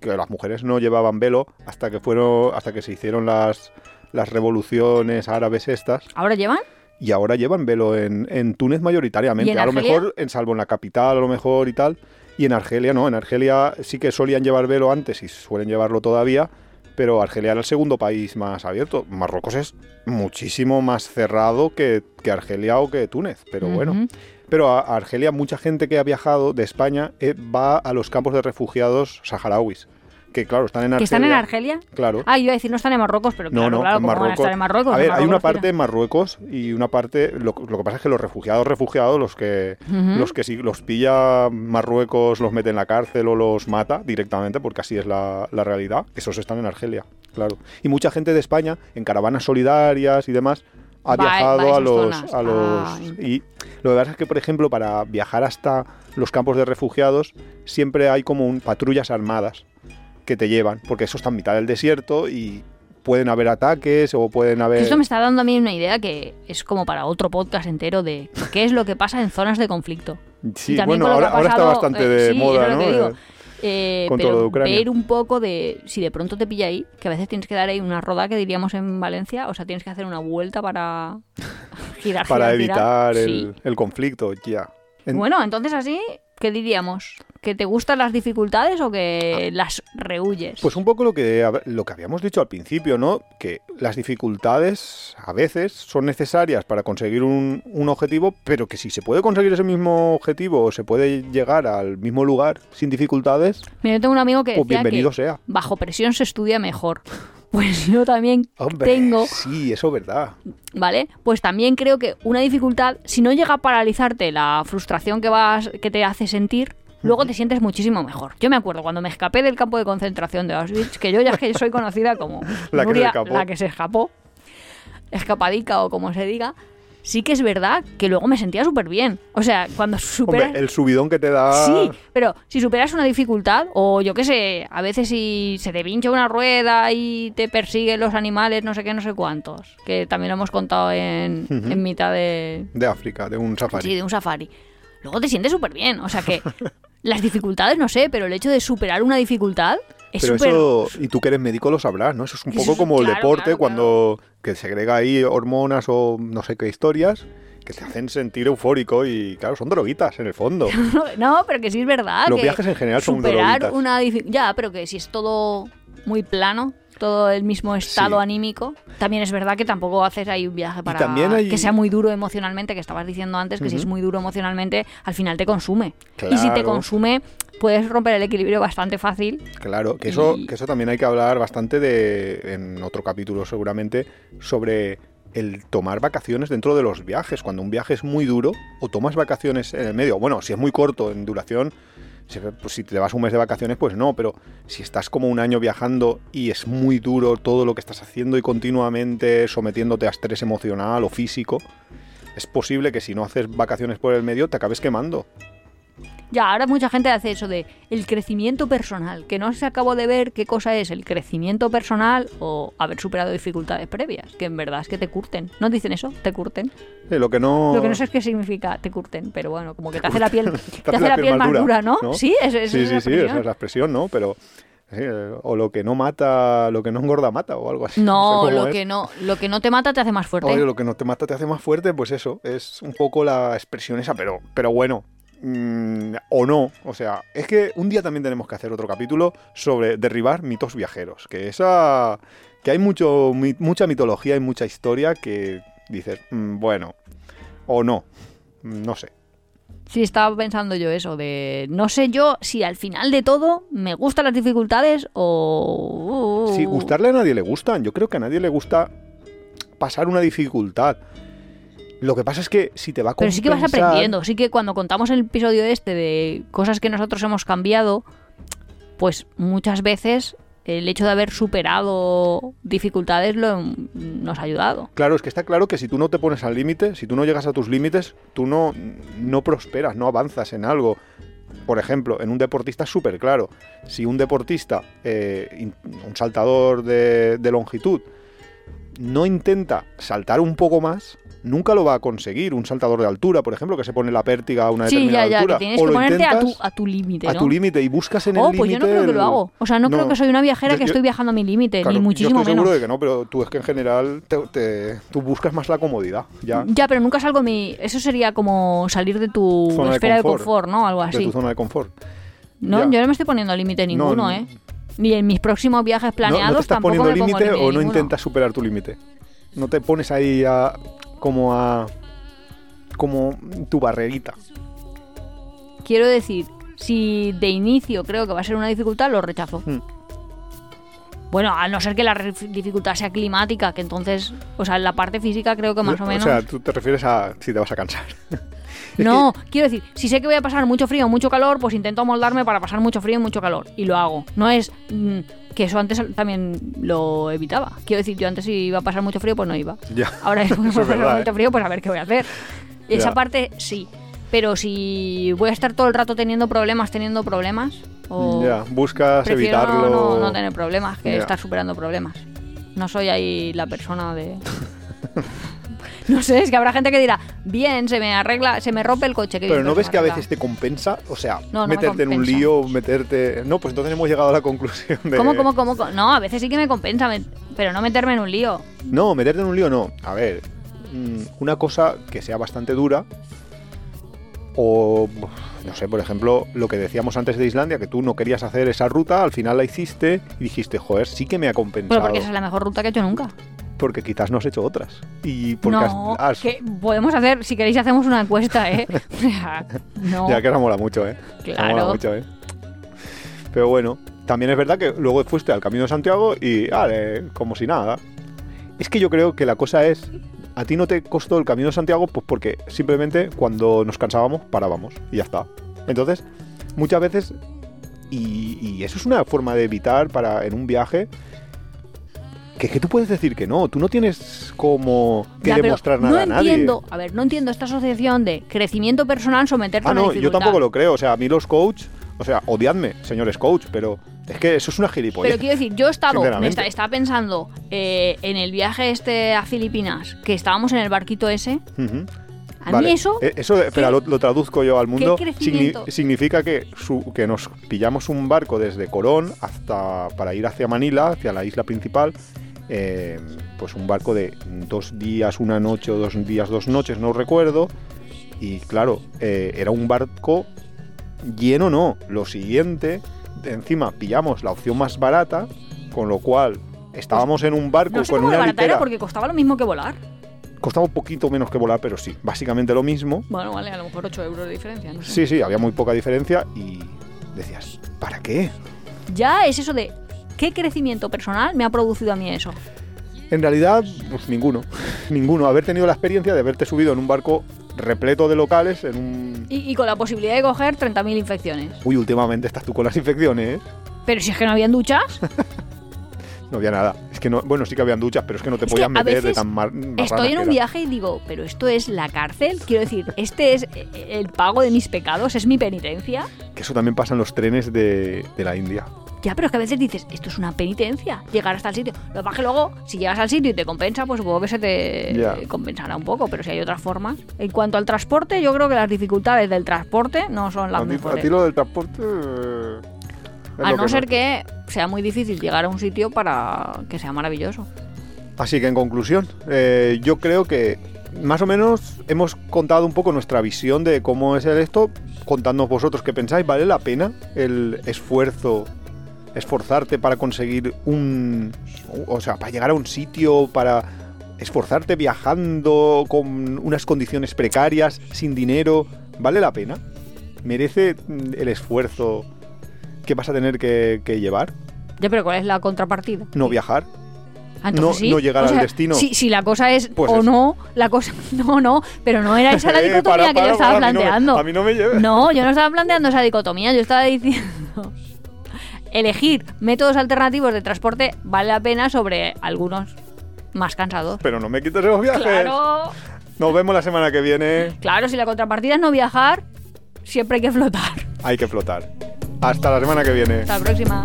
que las mujeres no llevaban velo hasta que fueron, hasta que se hicieron las, las revoluciones árabes estas ¿Ahora llevan? y ahora llevan velo en, en Túnez mayoritariamente. ¿Y en a lo mejor en salvo en la capital, a lo mejor y tal. Y en Argelia no, en Argelia sí que solían llevar velo antes y suelen llevarlo todavía, pero Argelia era el segundo país más abierto. Marruecos es muchísimo más cerrado que, que Argelia o que Túnez, pero bueno. Pero a, a Argelia mucha gente que ha viajado de España eh, va a los campos de refugiados saharauis, que claro, están en Argelia. ¿Que están en Argelia? Claro. Ah, yo iba a decir, no están en Marruecos, pero No, claro, no, claro, en ¿cómo van a Marruecos. estar en Marruecos? A ver, hay una Marruecos, parte mira. en Marruecos y una parte. Lo, lo que pasa es que los refugiados, refugiados, los que los que si los pilla Marruecos, los mete en la cárcel o los mata directamente, porque así es la, la realidad, esos están en Argelia, claro. Y mucha gente de España, en caravanas solidarias y demás, ha Va- va a viajado a los. zonas. A los Ah, y lo que pasa es que, por ejemplo, para viajar hasta los campos de refugiados, siempre hay como un, patrullas armadas que te llevan, porque eso está en mitad del desierto y pueden haber ataques o pueden haber... Esto me está dando a mí una idea que es como para otro podcast entero de qué es lo que pasa en zonas de conflicto. Sí, bueno, ahora, ha ahora está pasado, bastante eh, de sí, moda, es lo ¿no? que digo. Eh, Eh, Con todo pero lo de Ucrania. ver un poco de si de pronto te pilla ahí, que a veces tienes que dar ahí una roda que diríamos en Valencia, o sea, tienes que hacer una vuelta para girar, para girar, girar. evitar Sí. el, el conflicto, ya. En- Bueno, entonces así, ¿qué diríamos? ¿Que te gustan las dificultades o que las rehuyes? Pues un poco lo que, lo que habíamos dicho al principio, ¿no? Que las dificultades a veces son necesarias para conseguir un, un objetivo, pero que si se puede conseguir ese mismo objetivo o se puede llegar al mismo lugar sin dificultades, Mira, yo tengo un amigo que pues decía bienvenido que sea. bajo presión se estudia mejor. Pues yo también Hombre, tengo, sí, eso es verdad. ¿vale? Pues también creo que una dificultad, si no llega a paralizarte la frustración que vas, que te hace sentir, luego te sientes muchísimo mejor. Yo me acuerdo cuando me escapé del campo de concentración de Auschwitz, que yo ya es que soy conocida como La que se Nuria, escapó. la que se escapó, escapadica o como se diga. Sí que es verdad que luego me sentía súper bien. O sea, cuando superas... Hombre, el subidón que te da... Sí, pero si superas una dificultad, o yo qué sé, a veces si se te pincha una rueda y te persiguen los animales, no sé qué, no sé cuántos, que también lo hemos contado en mitad de, De África, de un safari. sí, de un safari. Luego te sientes súper bien. O sea que las dificultades, no sé, pero el hecho de superar una dificultad es Pero eso, y tú que eres médico lo sabrás, ¿no? Eso es un poco como el claro, deporte claro, cuando que segrega ahí hormonas o no sé qué historias que te hacen sentir eufórico y claro, son droguitas en el fondo. No, pero que sí es verdad. Los que viajes en general son superar droguitas. una dificultad. Ya, pero que si es todo muy plano, todo el mismo estado Sí. anímico, también es verdad que tampoco haces ahí un viaje para hay- que sea muy duro emocionalmente, que estabas diciendo antes, que si es muy duro emocionalmente, al final te consume. Y si te consume, puedes romper el equilibrio bastante fácil. Claro, que eso, Y- que eso también hay que hablar bastante de, en otro capítulo seguramente, sobre el tomar vacaciones dentro de los viajes. Cuando un viaje es muy duro, o tomas vacaciones en el medio, bueno, si es muy corto en duración, pues si te vas un mes de vacaciones, pues no, pero si estás como un año viajando y es muy duro todo lo que estás haciendo y continuamente sometiéndote a estrés emocional o físico, es posible que si no haces vacaciones por el medio te acabes quemando. Ya, ahora mucha gente hace eso de el crecimiento personal, que no se acabó de ver qué cosa es el crecimiento personal o haber superado dificultades previas, que en verdad es que te curten. ¿No dicen eso? Te curten. Lo que no... Lo que no sé es qué significa te curten, pero bueno, como que te hace la piel, te, Te hace la piel más dura, ¿no? ¿no? Sí, sí, es sí, sí, expresión. esa es la expresión, ¿no? Pero sí, o lo que no mata, lo que no engorda mata o algo así. No, sé lo es. que no, lo que no te mata te hace más fuerte. Oye, lo que no te mata te hace más fuerte, pues eso, es un poco la expresión esa, pero, pero bueno, mm, o no, o sea, es que un día también tenemos que hacer otro capítulo sobre derribar mitos viajeros, que esa, que hay mucho, mi- mucha mitología y mucha historia que dices, mm, bueno, o no, no sé. Sí, estaba pensando yo eso, de no sé yo si al final de todo me gustan las dificultades o... Si gustarle a nadie le gustan, yo creo que a nadie le gusta pasar una dificultad. Lo que pasa es que si te va a Pero sí que vas compensar- aprendiendo. Sí que cuando contamos el episodio este de cosas que nosotros hemos cambiado, pues muchas veces el hecho de haber superado dificultades lo, nos ha ayudado. Claro, es que está claro que si tú no te pones al límite, si tú no llegas a tus límites, tú no, no prosperas, no avanzas en algo. Por ejemplo, en un deportista es súper claro. Si un deportista, eh, un saltador de, de longitud, no intenta saltar un poco más, nunca lo va a conseguir. Un saltador de altura, por ejemplo, que se pone la pértiga a una Sí, determinada ya, ya, altura. que tienes o que lo ponerte a tu, intentas a tu límite, a ¿no? tu límite y buscas en el Oh, límite. pues yo no creo que lo el- hago. O sea, no, creo No. que soy una viajera Yo- que estoy viajando a mi límite, Claro, ni muchísimo yo estoy menos. seguro de que no, pero tú es que en general te, te- tú buscas más la comodidad, ya, Ya, pero nunca salgo de mi... Eso sería como salir de tu Zona de esfera de confort. confort, ¿no? Algo de así. tu zona de confort. No, Ya. yo no me estoy poniendo límite ninguno, No, ¿eh? Ni en mis próximos viajes No, planeados no te estás tampoco poniendo límite límite o no ninguno. intentas superar tu límite. No te pones ahí a, como a como tu barrerita. Quiero decir, si de inicio creo que va a ser una dificultad, lo rechazo. Mm. Bueno, a no ser que la dificultad sea climática, que entonces, o sea, en la parte física creo que más o menos... sea, tú te refieres a si te vas a cansar. No, quiero decir, si sé que voy a pasar mucho frío o mucho calor, pues intento moldarme para pasar mucho frío y mucho calor. Y lo hago. No es mm, que eso antes también lo evitaba. Quiero decir, yo antes si iba a pasar mucho frío, pues no iba. Ya. Ahora es Eso es pasar verdad, mucho ¿eh? frío, pues a ver qué voy a hacer. Esa parte sí. Pero si voy a estar todo el rato teniendo problemas, teniendo problemas, o Ya, buscas evitarlo. no, no tener problemas que estar superando problemas. No soy ahí la persona de... no sé, es que habrá gente que dirá, bien, se me arregla, se me rompe el coche. Pero no ves que a arregla". veces te compensa, o sea, No, no me meterte en un lío, meterte. No, pues entonces hemos llegado a la conclusión de. ¿Cómo, cómo, cómo? No, a veces sí que me compensa, pero no meterme en un lío. No, meterte en un lío no. A ver, mm, una cosa que sea bastante dura o no sé, por ejemplo, lo que decíamos antes de Islandia, que tú no querías hacer esa ruta, al final la hiciste y dijiste, joder, sí que me ha compensado. Pero porque esa es la mejor ruta que he hecho nunca. Porque quizás no has hecho otras. Y porque has- No, has- que podemos hacer, si queréis hacemos una encuesta, ¿eh? No, Ya que eso mola mucho, ¿eh? Claro. mola mucho, ¿eh? Pero bueno, también es verdad que luego fuiste al Camino de Santiago y, vale, como si nada. Es que yo creo que la cosa es, a ti no te costó el Camino de Santiago pues porque simplemente cuando nos cansábamos parábamos y ya está. Entonces, muchas veces, y, y eso es una forma de evitar para en un viaje, que, que tú puedes decir que no, tú no tienes como que Ya, demostrar no nada a nadie. entiendo, a ver, no entiendo esta asociación de crecimiento personal someterte Ah, a una no, yo tampoco lo creo. O sea, a mí los coach, o sea, odiadme, señores coach, pero es que eso es una gilipollez. Pero quiero decir, yo he estado, me esta- estaba pensando eh, en el viaje este a Filipinas, que estábamos en el barquito ese. A Vale, mí eso, eh, Eso, espera, lo, lo traduzco yo al mundo. crecimiento? significa que, su- que nos pillamos un barco desde Corón hasta para ir hacia Manila, hacia la isla principal. Eh, pues un barco de dos días, una noche o dos días, dos noches, no recuerdo. Y claro, eh, era un barco lleno, no. Lo siguiente, encima pillamos la opción más barata, con lo cual estábamos en un barco no sé con cómo una barata litera. era porque costaba lo mismo que volar. Costaba un poquito menos que volar, pero sí, básicamente lo mismo. Bueno, vale, a lo mejor 8 euros de diferencia, no sé. Sí, sí, había muy poca diferencia y decías, ¿para qué? Ya es eso de qué crecimiento personal me ha producido a mí eso. En realidad, pues ninguno. ninguno. Haber tenido la experiencia de haberte subido en un barco repleto de locales, en un... Y, y con la posibilidad de coger 30.000 infecciones. Uy, últimamente estás tú con las infecciones, ¿eh? Pero si es que no habían duchas, No había nada. Es que no, bueno, sí que habían duchas, pero es que no te Es podías meter de tan mar, marrana estoy en un viaje y digo, pero esto es la cárcel. Quiero decir, este es eh, el pago de mis pecados, es mi penitencia. Que eso también pasa en los trenes de, de la India. Ya, pero es que a veces dices, esto es una penitencia, llegar hasta el sitio. Lo que pasa es que luego, si llegas al sitio y te compensa, pues supongo que se te compensará un poco, pero si hay otras formas. En cuanto al transporte, yo creo que las dificultades del transporte no son las a, a ti lo del transporte... A no que ser que sea muy difícil llegar a un sitio para que sea maravilloso. Así que en conclusión, eh, yo creo que más o menos hemos contado un poco nuestra visión de cómo es el esto, contándonos vosotros qué pensáis, ¿vale la pena el esfuerzo, esforzarte para conseguir un... o sea, para llegar a un sitio, para esforzarte viajando con unas condiciones precarias, sin dinero, ¿vale la pena? ¿Merece mm, el esfuerzo que vas a tener que, que llevar? Ya, pero ¿cuál es la contrapartida? No viajar. Ah, no- sí. no llegar O al destino. Si, si la cosa es Pues o eso. no, la cosa. No, no, pero no era esa la Eh, dicotomía para, que yo estaba para, a mí no me- planteando. a mí no me lleves. No, yo no estaba planteando esa dicotomía, yo estaba diciendo. Elegir métodos alternativos de transporte vale la pena sobre algunos más cansados. Pero no me quites los viajes. Claro, Nos vemos la semana que viene. claro, si la contrapartida es no viajar, siempre hay que flotar. Hay que flotar. Hasta la semana que viene. Hasta la próxima.